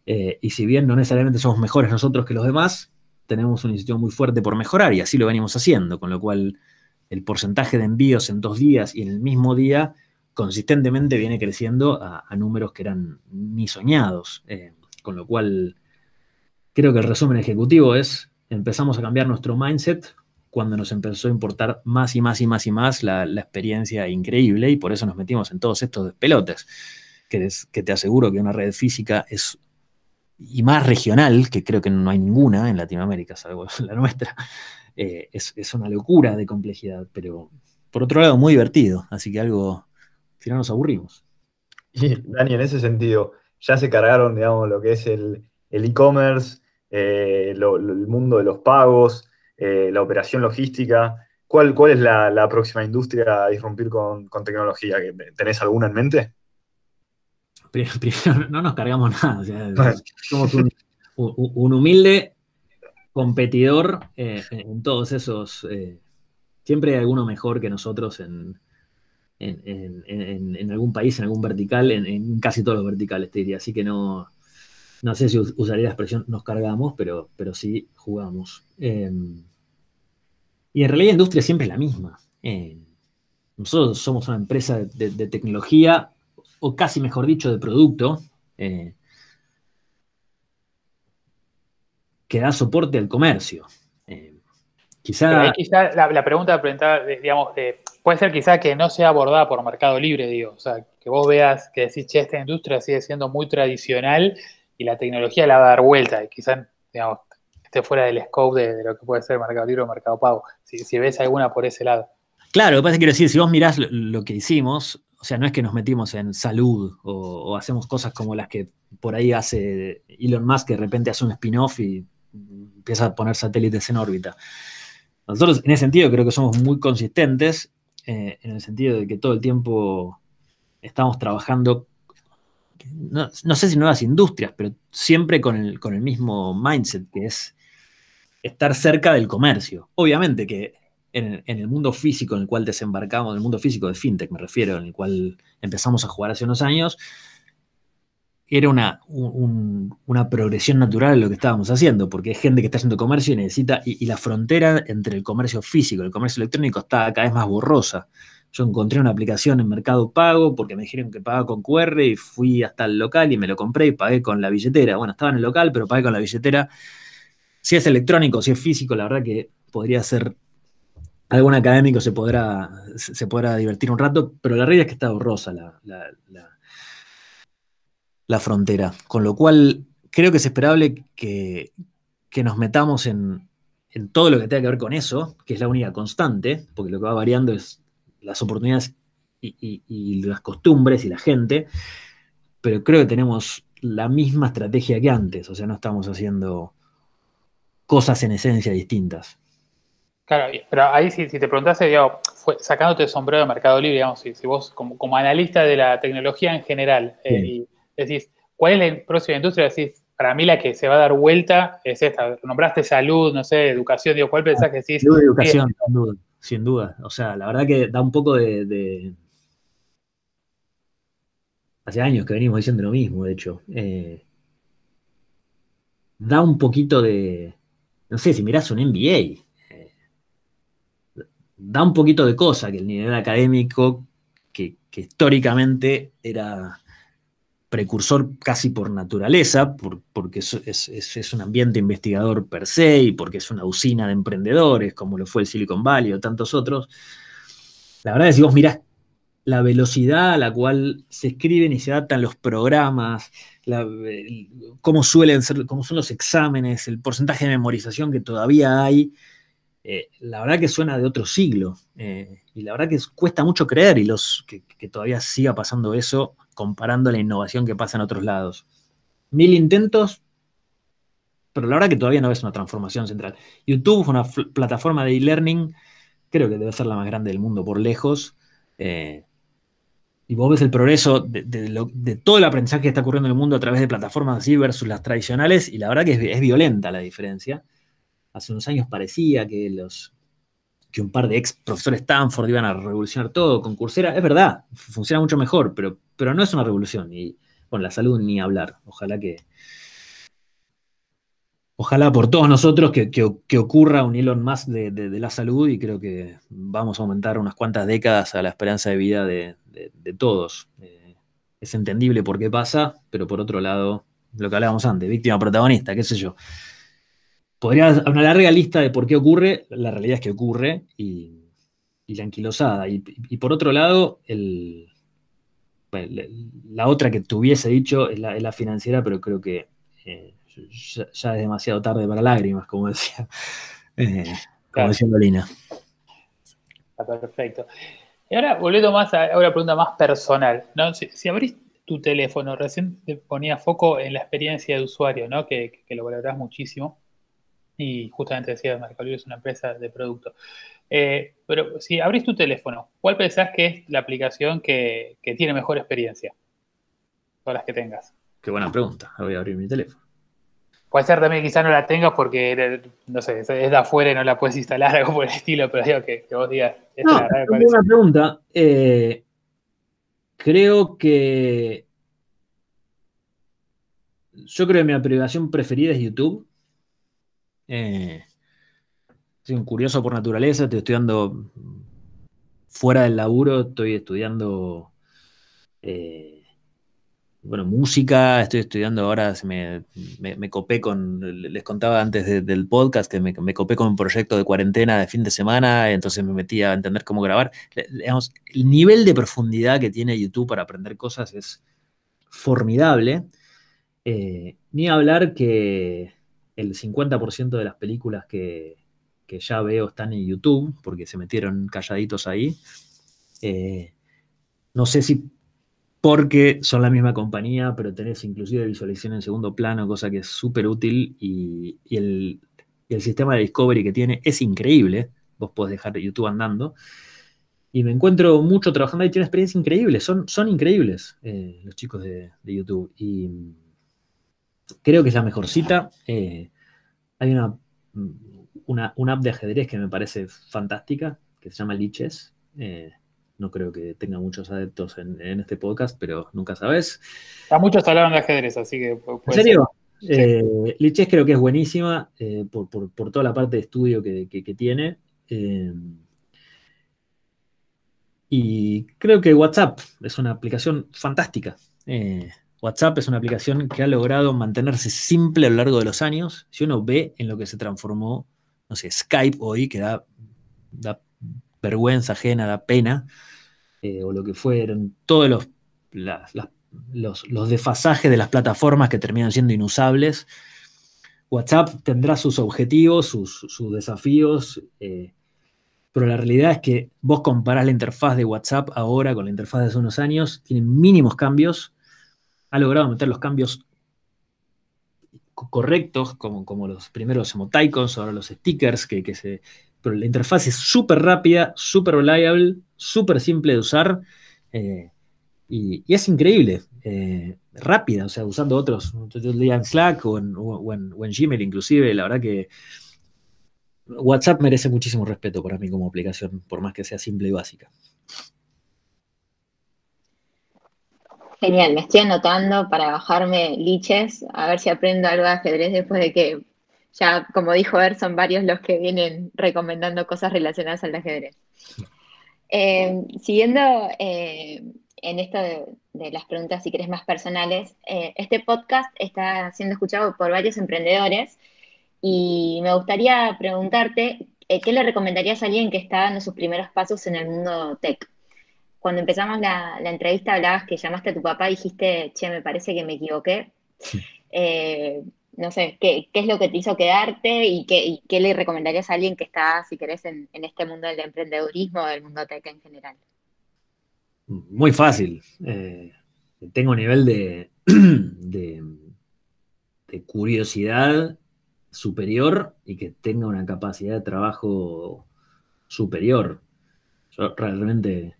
Eh, y si bien no necesariamente somos mejores nosotros que los demás, tenemos una institución muy fuerte por mejorar y así lo venimos haciendo, con lo cual el porcentaje de envíos en dos días y en el mismo día consistentemente viene creciendo a, números que eran ni soñados, eh, con lo cual creo que el resumen ejecutivo es, empezamos a cambiar nuestro mindset cuando nos empezó a importar más y más y más y más la, experiencia increíble y por eso nos metimos en todos estos pelotes, que, que te aseguro que una red física es y más regional, que creo que no hay ninguna en Latinoamérica, salvo la nuestra, eh, es, una locura de complejidad, pero por otro lado muy divertido, así que algo, si no nos aburrimos. Y Dani, en ese sentido, ya se cargaron, digamos, lo que es el e-commerce, eh, el mundo de los pagos, eh, la operación logística. ¿Cuál, cuál es la, próxima industria a disrumpir con, con tecnología? ¿Tenés alguna en mente? primero no nos cargamos nada. somos un, humilde competidor eh, en todos esos. Siempre hay alguno mejor que nosotros en, en, algún país, en algún vertical, en, casi todos los verticales, te diría. Así que no, no sé si usaría la expresión nos cargamos, pero, pero sí jugamos. Em, y en realidad la industria siempre es la misma. Eh, nosotros somos una empresa de tecnología o casi mejor dicho, de producto, eh, que da soporte al comercio. Eh, quizá, la, pregunta, digamos, puede ser quizá que no sea abordada por Mercado Libre, digo, o sea, que vos veas que decís, che, esta industria sigue siendo muy tradicional y la tecnología la va a dar vuelta, y quizá, digamos, esté fuera del scope de, lo que puede ser Mercado Libre o Mercado Pago, si, si ves alguna por ese lado. Claro, lo que pasa es que quiero decir, si vos mirás lo que hicimos, o sea, no es que nos metimos en salud o, hacemos cosas como las que por ahí hace Elon Musk, que de repente hace un spin-off y empieza a poner satélites en órbita. Nosotros, en ese sentido, creo que somos muy consistentes, eh, en el sentido de que todo el tiempo estamos trabajando, no, sé si nuevas industrias, pero siempre con el, mismo mindset, que es estar cerca del comercio. Obviamente que en, el mundo físico en el cual desembarcamos, en el mundo físico de fintech me refiero, en el cual empezamos a jugar hace unos años, era una, progresión natural lo que estábamos haciendo, porque hay gente que está haciendo comercio y necesita, y, la frontera entre el comercio físico y el comercio electrónico está cada vez más borrosa. Yo encontré una aplicación en Mercado Pago porque me dijeron que pagaba con QR y fui hasta el local y me lo compré y pagué con la billetera. Bueno, estaba en el local, pero pagué con la billetera. Si es electrónico, si es físico, la verdad que podría ser algún académico se podrá, se podrá divertir un rato, pero la realidad es que está borrosa la, la, frontera. Con lo cual, creo que es esperable que, nos metamos en, todo lo que tenga que ver con eso, que es la única constante, porque lo que va variando es las oportunidades y, las costumbres y la gente, pero creo que tenemos la misma estrategia que antes, o sea, no estamos haciendo cosas en esencia distintas. Claro, pero ahí si, te preguntase, digamos, fue, sacándote el sombrero de Mercado Libre, digamos, si, vos como, analista de la tecnología en general, eh, y decís, ¿cuál es la próxima industria? Decís, para mí la que se va a dar vuelta es esta. Nombraste salud, no sé, educación, digo, ¿cuál pensás que sí? Salud y educación, sin duda, sin duda. O sea, la verdad que da un poco de... Hace años que venimos diciendo lo mismo, de hecho. Eh, da un poquito de... No sé, si mirás un NBA, eh, da un poquito de cosa que el nivel académico, que históricamente era precursor casi por naturaleza, porque es, un ambiente investigador per se y porque es una usina de emprendedores, como lo fue el Silicon Valley o tantos otros. La verdad es que si vos mirás la velocidad a la cual se escriben y se adaptan los programas, cómo suelen ser, cómo son los exámenes, el porcentaje de memorización que todavía hay, eh, la verdad que suena de otro siglo. Eh, y la verdad que cuesta mucho creer y los, que, todavía siga pasando eso comparando la innovación que pasa en otros lados. Mil intentos, pero la verdad que todavía no es una transformación central. YouTube es una plataforma de e-learning, creo que debe ser la más grande del mundo por lejos. Eh, y vos ves el progreso de, todo el aprendizaje que está ocurriendo en el mundo a través de plataformas así versus las tradicionales, y la verdad que es, violenta la diferencia. Hace unos años parecía que los, que un par de ex profesores Stanford iban a revolucionar todo con Coursera. Es verdad, funciona mucho mejor, pero pero no es una revolución. Y bueno, la salud ni hablar. Ojalá que. Ojalá por todos nosotros que, ocurra un Elon más de, la salud y creo que vamos a aumentar unas cuantas décadas a la esperanza de vida de, todos. Eh, es entendible por qué pasa, pero por otro lado, lo que hablábamos antes, víctima protagonista, qué sé yo. Podría una larga lista de por qué ocurre, la realidad es que ocurre y, la anquilosada. y por otro lado, el, la otra que te hubiese dicho es la, financiera, pero creo que eh, ya, es demasiado tarde para lágrimas, como decía, eh, como decía Lina. perfecto. Y ahora, volviendo más a una pregunta más personal, ¿no? Si, abrís tu teléfono, recién te ponía foco en la experiencia de usuario, ¿no? Que, lo valorás muchísimo. Y justamente decía, Mercado es una empresa de producto. Eh, pero si abrís tu teléfono, ¿cuál pensás que es la aplicación que, tiene mejor experiencia? Todas las que tengas. Qué buena pregunta. Voy a abrir mi teléfono. Puede ser también quizás no la tengas porque, no sé, es de afuera y no la puedes instalar, algo por el estilo, pero digo que, vos digas. No, buena pregunta. Eh, creo que. Yo creo que mi aplicación preferida es YouTube. Eh, soy un curioso por naturaleza, estoy estudiando fuera del laburo, estoy estudiando eh, bueno, música, estoy estudiando ahora, me, copé con, les contaba antes del podcast que me, copé con un proyecto de cuarentena de fin de semana, entonces me metí a entender cómo grabar. Digamos, el nivel de profundidad que tiene YouTube para aprender cosas es formidable. Eh, ni hablar que el 50% de las películas que, que ya veo están en YouTube, porque se metieron calladitos ahí. Eh, no sé si porque son la misma compañía, pero tenés inclusive visualización en segundo plano, cosa que es súper útil y, el, sistema de Discovery que tiene es increíble. Vos podés dejar YouTube andando. Y me encuentro mucho trabajando ahí, tiene una experiencia increíble, son, son increíbles eh, los chicos de, YouTube. Y creo que es la mejor cita. Eh, hay una una, app de ajedrez que me parece fantástica, que se llama Liches. Eh, no creo que tenga muchos adeptos en, este podcast, pero nunca sabes. A muchos hablaron de ajedrez, así que... ¿En serio? Eh, Liches creo que es buenísima eh, por, toda la parte de estudio que, tiene. y creo que WhatsApp es una aplicación fantástica. WhatsApp es una aplicación que ha logrado mantenerse simple a lo largo de los años. Si uno ve en lo que se transformó no sé, Skype hoy, que da, vergüenza ajena, da pena, eh, o lo que fueron, todos los, los, desfasajes de las plataformas que terminan siendo inusables. WhatsApp tendrá sus objetivos, sus, desafíos, eh, pero la realidad es que vos comparás la interfaz de WhatsApp ahora con la interfaz de hace unos años, tiene mínimos cambios, ha logrado meter los cambios correctos, como, como los primeros emoticons, ahora los stickers, que, se, pero la interfaz es súper rápida, súper reliable, súper simple de usar eh, y, es increíble. Eh, rápida, o sea, usando otros, día en Slack o en, Gmail inclusive, la verdad que WhatsApp merece muchísimo respeto para mí como aplicación, por más que sea simple y básica. Genial, me estoy anotando para bajarme liches, a ver si aprendo algo de ajedrez después de que ya, como dijo Er, son varios los que vienen recomendando cosas relacionadas al ajedrez. Eh, siguiendo eh, en esto de, las preguntas, si querés, más personales, eh, este podcast está siendo escuchado por varios emprendedores y me gustaría preguntarte, ¿qué le recomendarías a alguien que está dando sus primeros pasos en el mundo tech? Cuando empezamos la, entrevista hablabas que llamaste a tu papá y dijiste, che, me parece que me equivoqué no sé, ¿qué, es lo que te hizo quedarte y qué, le recomendarías a alguien que está, si querés, en, este mundo del emprendedurismo o del mundo tech en general? Muy fácil. Eh, tengo un nivel de, de, curiosidad superior y que tenga una capacidad de trabajo superior. Yo realmente,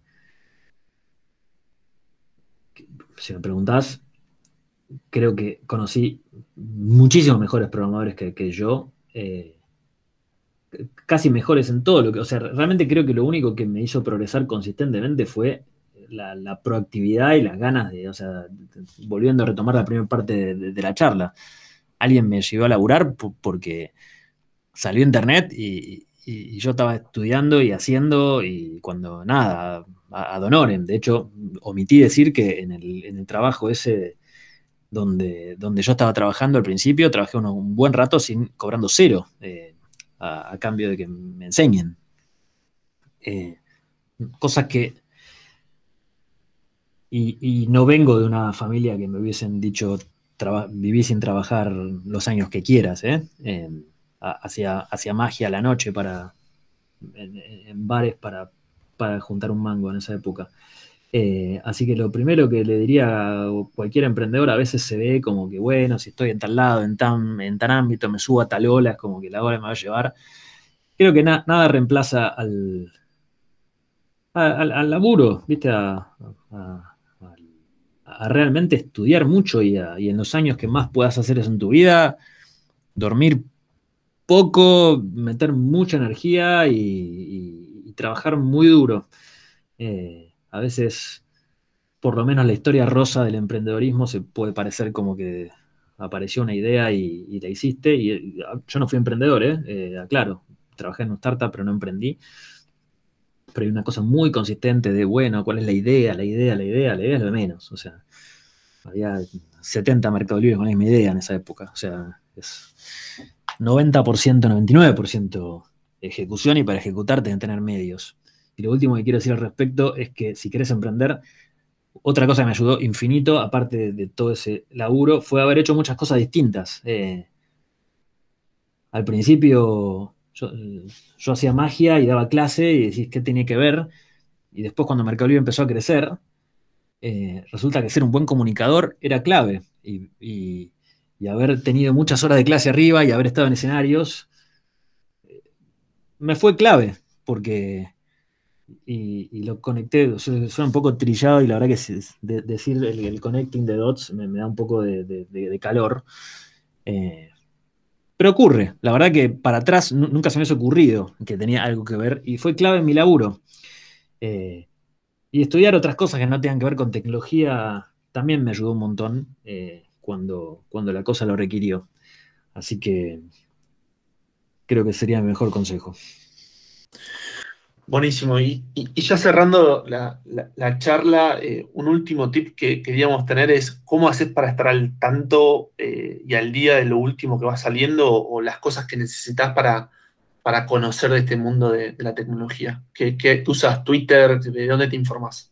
si me preguntás, creo que conocí muchísimos mejores programadores que, yo, eh, casi mejores en todo lo que, o sea, realmente creo que lo único que me hizo progresar consistentemente fue la, proactividad y las ganas de, o sea, volviendo a retomar la primera parte de, la charla, alguien me llevó a laburar porque salió internet y, yo estaba estudiando y haciendo y cuando nada, a, Donoren, de hecho, omití decir que en el, en el trabajo ese donde, donde yo estaba trabajando al principio, trabajé un, buen rato sin cobrando cero, eh, a, cambio de que me enseñen. Eh, cosas que... Y, no vengo de una familia que me hubiesen dicho viví sin trabajar los años que quieras, ¿eh? Hacia, magia a la noche para, en, bares para, para juntar un mango en esa época. Eh, así que lo primero que le diría a cualquier emprendedor, a veces se ve como que, bueno, si estoy en tal lado, en tan, en tan ámbito, me subo a tal ola, es como que la ola me va a llevar. Creo que nada reemplaza al, al, laburo, ¿viste? A, realmente estudiar mucho y, en los años que más puedas hacer eso en tu vida, dormir poco, meter mucha energía y, trabajar muy duro. Eh, a veces, por lo menos la historia rosa del emprendedorismo se puede parecer como que apareció una idea y, la hiciste. Y, yo no fui emprendedor, ¿eh? ¿eh? aclaro, trabajé en un startup, pero no emprendí. Pero hay una cosa muy consistente de, bueno, ¿cuál es la idea? La idea, la idea, la idea es lo menos. O sea, había 70 mercados libres con la misma idea en esa época. O sea, es 90%, 99% ejecución y para ejecutar tenés que tener medios. Y lo último que quiero decir al respecto es que si querés emprender, otra cosa que me ayudó infinito, aparte de, todo ese laburo, fue haber hecho muchas cosas distintas. Eh, al principio yo, hacía magia y daba clase y decís qué tenía que ver. Y después cuando Mercado Libre empezó a crecer, eh, resulta que ser un buen comunicador era clave. Haber tenido muchas horas de clase arriba y haber estado en escenarios, eh, me fue clave, porque y, lo conecté, suena un poco trillado y la verdad que decir el, connecting the dots me, da un poco de, calor. Eh, pero ocurre, la verdad que para atrás nunca se me ha ocurrido que tenía algo que ver y fue clave en mi laburo. Eh, y estudiar otras cosas que no tengan que ver con tecnología también me ayudó un montón cuando, cuando la cosa lo requirió. Así que creo que sería mi mejor consejo. Buenísimo. Y, ya cerrando la, charla, eh, un último tip que queríamos tener es cómo haces para estar al tanto eh, y al día de lo último que va saliendo o, las cosas que necesitas para, para conocer de este mundo de, la tecnología. ¿Qué, ¿Qué, usas Twitter? ¿De dónde te informas?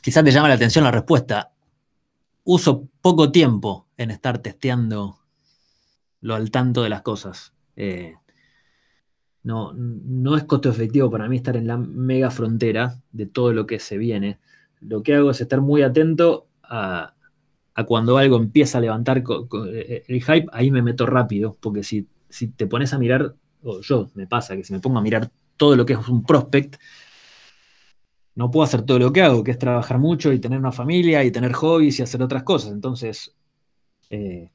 quizás te llama la atención la respuesta. Uso poco tiempo en estar testeando lo al tanto de las cosas. Eh, no, no es costo efectivo para mí estar en la mega frontera de todo lo que se viene. Lo que hago es estar muy atento a, cuando algo empieza a levantar el hype, ahí me meto rápido, porque si, si te pones a mirar, o yo me pasa que si me pongo a mirar todo lo que es un prospect, no puedo hacer todo lo que hago, que es trabajar mucho y tener una familia y tener hobbies y hacer otras cosas. Entonces, eh,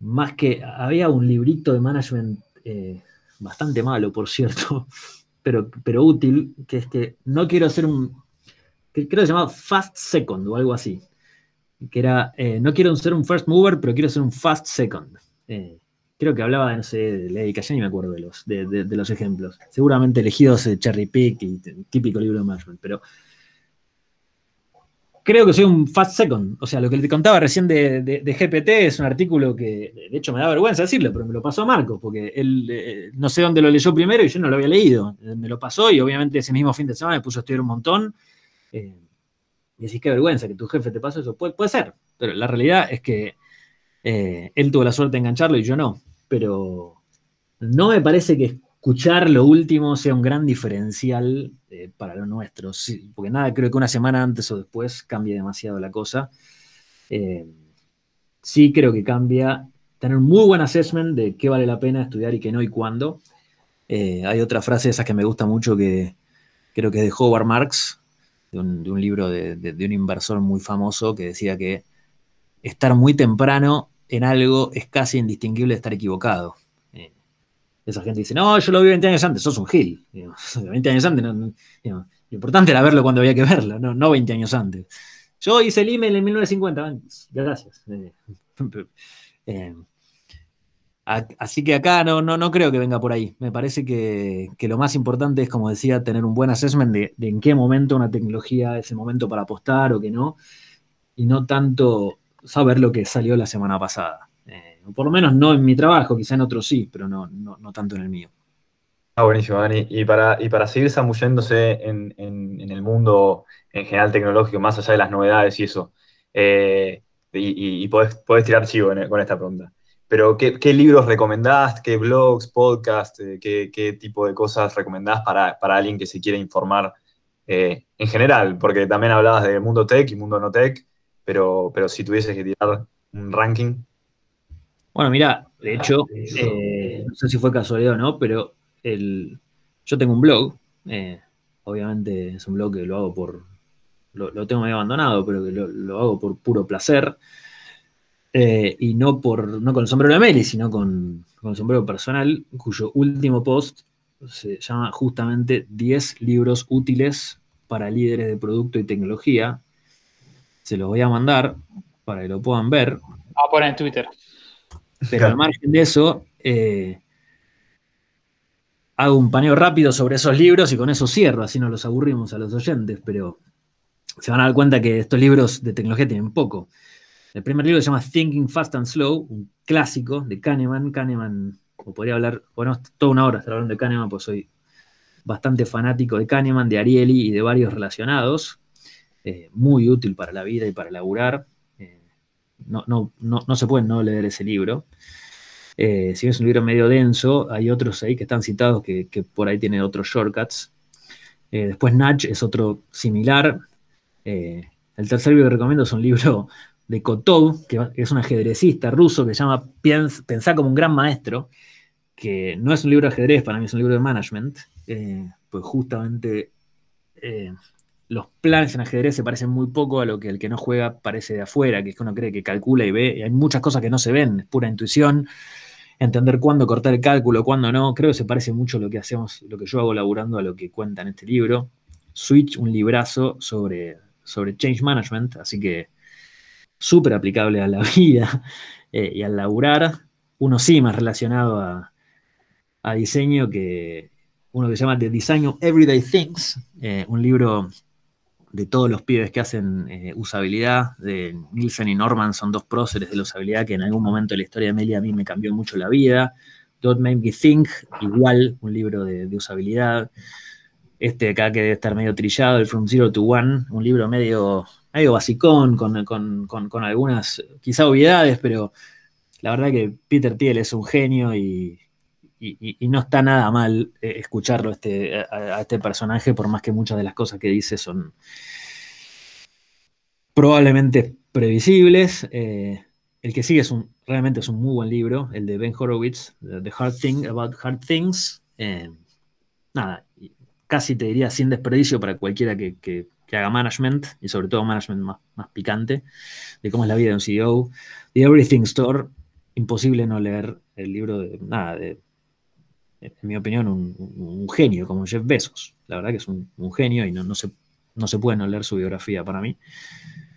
más que había un librito de management eh, bastante malo, por cierto, pero, pero útil, que es que no quiero hacer un, que creo que se llamaba Fast Second o algo así, que era, eh, no quiero ser un first mover, pero quiero ser un fast second. Creo que hablaba de, no sé, de la dedicación y me acuerdo de los, de, los ejemplos. Seguramente elegidos cherry pick y típico libro de management, pero creo que soy un fast second. O sea, lo que te contaba recién de, GPT es un artículo que, de hecho, me da vergüenza decirlo, pero me lo pasó Marco, porque él eh, no sé dónde lo leyó primero y yo no lo había leído. Me lo pasó y obviamente ese mismo fin de semana me puso a estudiar un montón. Eh, y decís, qué vergüenza que tu jefe te pasó eso. Puede, puede ser, pero la realidad es que eh, él tuvo la suerte de engancharlo y yo no. Pero no me parece que escuchar lo último sea un gran diferencial eh, para lo nuestro, porque nada, creo que una semana antes o después cambia demasiado la cosa. Eh, sí creo que cambia tener un muy buen assessment de qué vale la pena estudiar y qué no y cuándo. hay otra frase esa que me gusta mucho que creo que es de Howard Marks, de un, libro de, un inversor muy famoso que decía que estar muy temprano en algo es casi indistinguible estar equivocado. Eh, esa gente dice, no, yo lo vi 20 años antes, sos un gil. 20 años antes, lo importante era verlo cuando había que verlo, no, no 20 años antes. Yo hice el email en 1950, gracias. Eh, eh, Así que acá no, no, no creo que venga por ahí. Me parece que, lo más importante es, como decía, tener un buen assessment de, en qué momento una tecnología es el momento para apostar o que no, y no tanto saber lo que salió la semana pasada. Eh, por lo menos no en mi trabajo, quizá en otros sí, pero no, no, tanto en el mío. Ah, buenísimo, Dani. Y para, y para seguir zambulléndose en, el mundo en general tecnológico, más allá de las novedades y eso, eh, y, y, podés, tirar chivo con esta pregunta. Pero, ¿qué, libros recomendás? ¿Qué blogs, podcasts? Eh, qué, tipo de cosas recomendás para, alguien que se quiere informar eh, en general? Porque también hablabas de mundo tech y mundo no tech, pero, pero si tuvieses que tirar un ranking. Bueno, mira, de hecho, eh, no sé si fue casualidad o no, pero el, yo tengo un blog. obviamente es un blog que lo hago por. Lo, tengo medio abandonado, pero que lo hago por puro placer. Eh, y no, por, no con el sombrero de Meli, sino con, el sombrero personal, cuyo último post se llama justamente 10 libros útiles para líderes de producto y tecnología. Se los voy a mandar para que lo puedan ver. a poner en Twitter. Pero al margen de eso, eh, hago un paneo rápido sobre esos libros y con eso cierro, así no los aburrimos a los oyentes, pero se van a dar cuenta que estos libros de tecnología tienen poco. El primer libro se llama Thinking Fast and Slow, un clásico de Kahneman. Kahneman, o podría hablar, bueno, toda una hora estar hablando de Kahneman, pues soy bastante fanático de Kahneman, de Ariely y de varios relacionados. Eh, muy útil para la vida y para laburar. Eh, no, no, no, se puede no leer ese libro. Eh, si es un libro medio denso, hay otros ahí que están citados que, que por ahí tienen otros shortcuts. después Nudge es otro similar. el tercer libro que recomiendo es un libro de Kotov, que es un ajedrecista ruso que se llama Pensar como un gran maestro, que no es un libro de ajedrez, para mí es un libro de management, eh, pues justamente eh, los planes en ajedrez se parecen muy poco a lo que el que no juega parece de afuera, que es que uno cree que calcula y ve, hay muchas cosas que no se ven, es pura intuición, entender cuándo cortar el cálculo, cuándo no, creo que se parece mucho a lo que hacemos, lo que yo hago laburando a lo que cuenta en este libro. Switch, un librazo sobre, sobre change management, así que súper aplicable a la vida eh, y al laburar. Uno sí más relacionado a, diseño que uno que se llama The Design of Everyday Things, eh, un libro de todos los pibes que hacen eh, usabilidad, de Nielsen y Norman, son dos próceres de la usabilidad que en algún momento de la historia de Amelia a mí me cambió mucho la vida. Don't Make Me Think, igual, un libro de, usabilidad. Este acá que debe estar medio trillado, el From Zero to One, un libro medio medio basicón, con, algunas quizá obviedades, pero la verdad que Peter Thiel es un genio y, no está nada mal eh, escucharlo este, a, este personaje, por más que muchas de las cosas que dice son probablemente previsibles. Eh, el que sigue es un, realmente es un muy buen libro, el de Ben Horowitz, The Hard Thing About Hard Things. Eh, nada, casi te diría sin desperdicio para cualquiera que, que- que haga management, y sobre todo management más, más picante, de cómo es la vida de un CEO. The Everything Store, imposible no leer el libro de, nada, de, en mi opinión, un, genio como Jeff Bezos. La verdad que es un, genio y no, no, se, no se puede no leer su biografía para mí.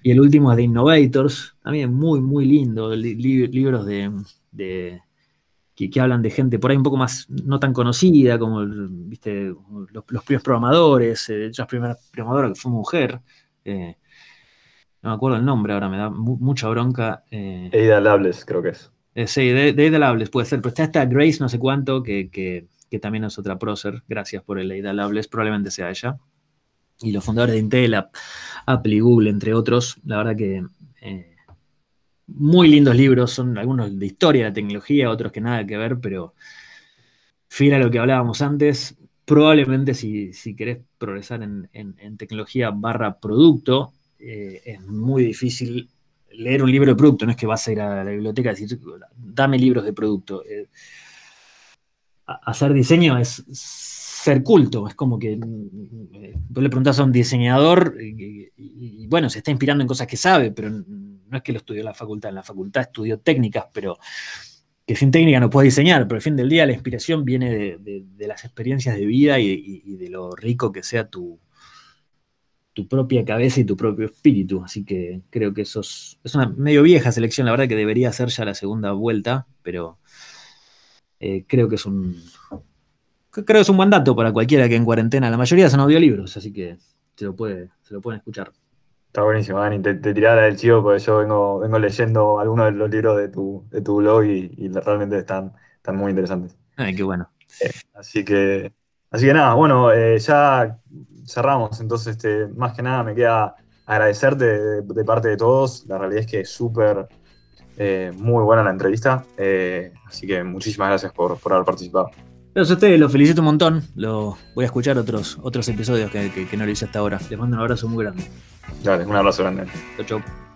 Y el último es The Innovators, también muy, muy lindo, li- li- libros de, de- que, que hablan de gente por ahí un poco más no tan conocida, como viste, los, primeros programadores, eh, la primera programadora que fue mujer. eh, no me acuerdo el nombre ahora, me da mu- mucha bronca. eh, Lovelace, creo que es. Eh, sí, de, de Lovelace puede ser, pero está esta Grace no sé cuánto, que, que- que también es otra prócer, gracias por el Ada Lovelace, probablemente sea ella. Y los fundadores de Intel, Ap- Apple y Google, entre otros, la verdad que eh, muy lindos libros, son algunos de historia de la tecnología, otros que nada que ver, pero fiel a lo que hablábamos antes, probablemente si, si querés progresar en, en- en tecnología barra producto, eh, es muy difícil leer un libro de producto, no es que vas a ir a la biblioteca y decir, dame libros de producto. Eh, a- hacer diseño es ser culto, es como que eh, le preguntás a un diseñador y, bueno, se está inspirando en cosas que sabe, pero no es que lo estudió en la facultad, en la facultad estudió técnicas, pero que sin técnica no puede diseñar, pero al fin del día la inspiración viene de, las experiencias de vida y- y de lo rico que sea tu, tu propia cabeza y tu propio espíritu. Así que creo que eso es, es una medio vieja selección, la verdad que debería ser ya la segunda vuelta, pero eh, creo que es un creo que es un buen dato para cualquiera que en cuarentena, la mayoría son audiolibros, así que se lo, puede, se lo pueden escuchar. Está buenísimo, Dani. Te, te tiraba del chivo porque yo vengo, vengo leyendo algunos de los libros de tu, de tu blog y, y realmente están, están muy interesantes. Ay, qué bueno. Así que, así que nada, bueno, eh, ya cerramos. Entonces, este, más que nada me queda agradecerte de, de parte de todos. La realidad es que es súper, eh, muy buena la entrevista. Eh, así que muchísimas gracias por, por haber participado. Gracias a ustedes, los felicito un montón. Lo, voy a escuchar otros, otros episodios que, que- que no lo hice hasta ahora. Les mando un abrazo muy grande. Dale, un abrazo grande. Chau, chau.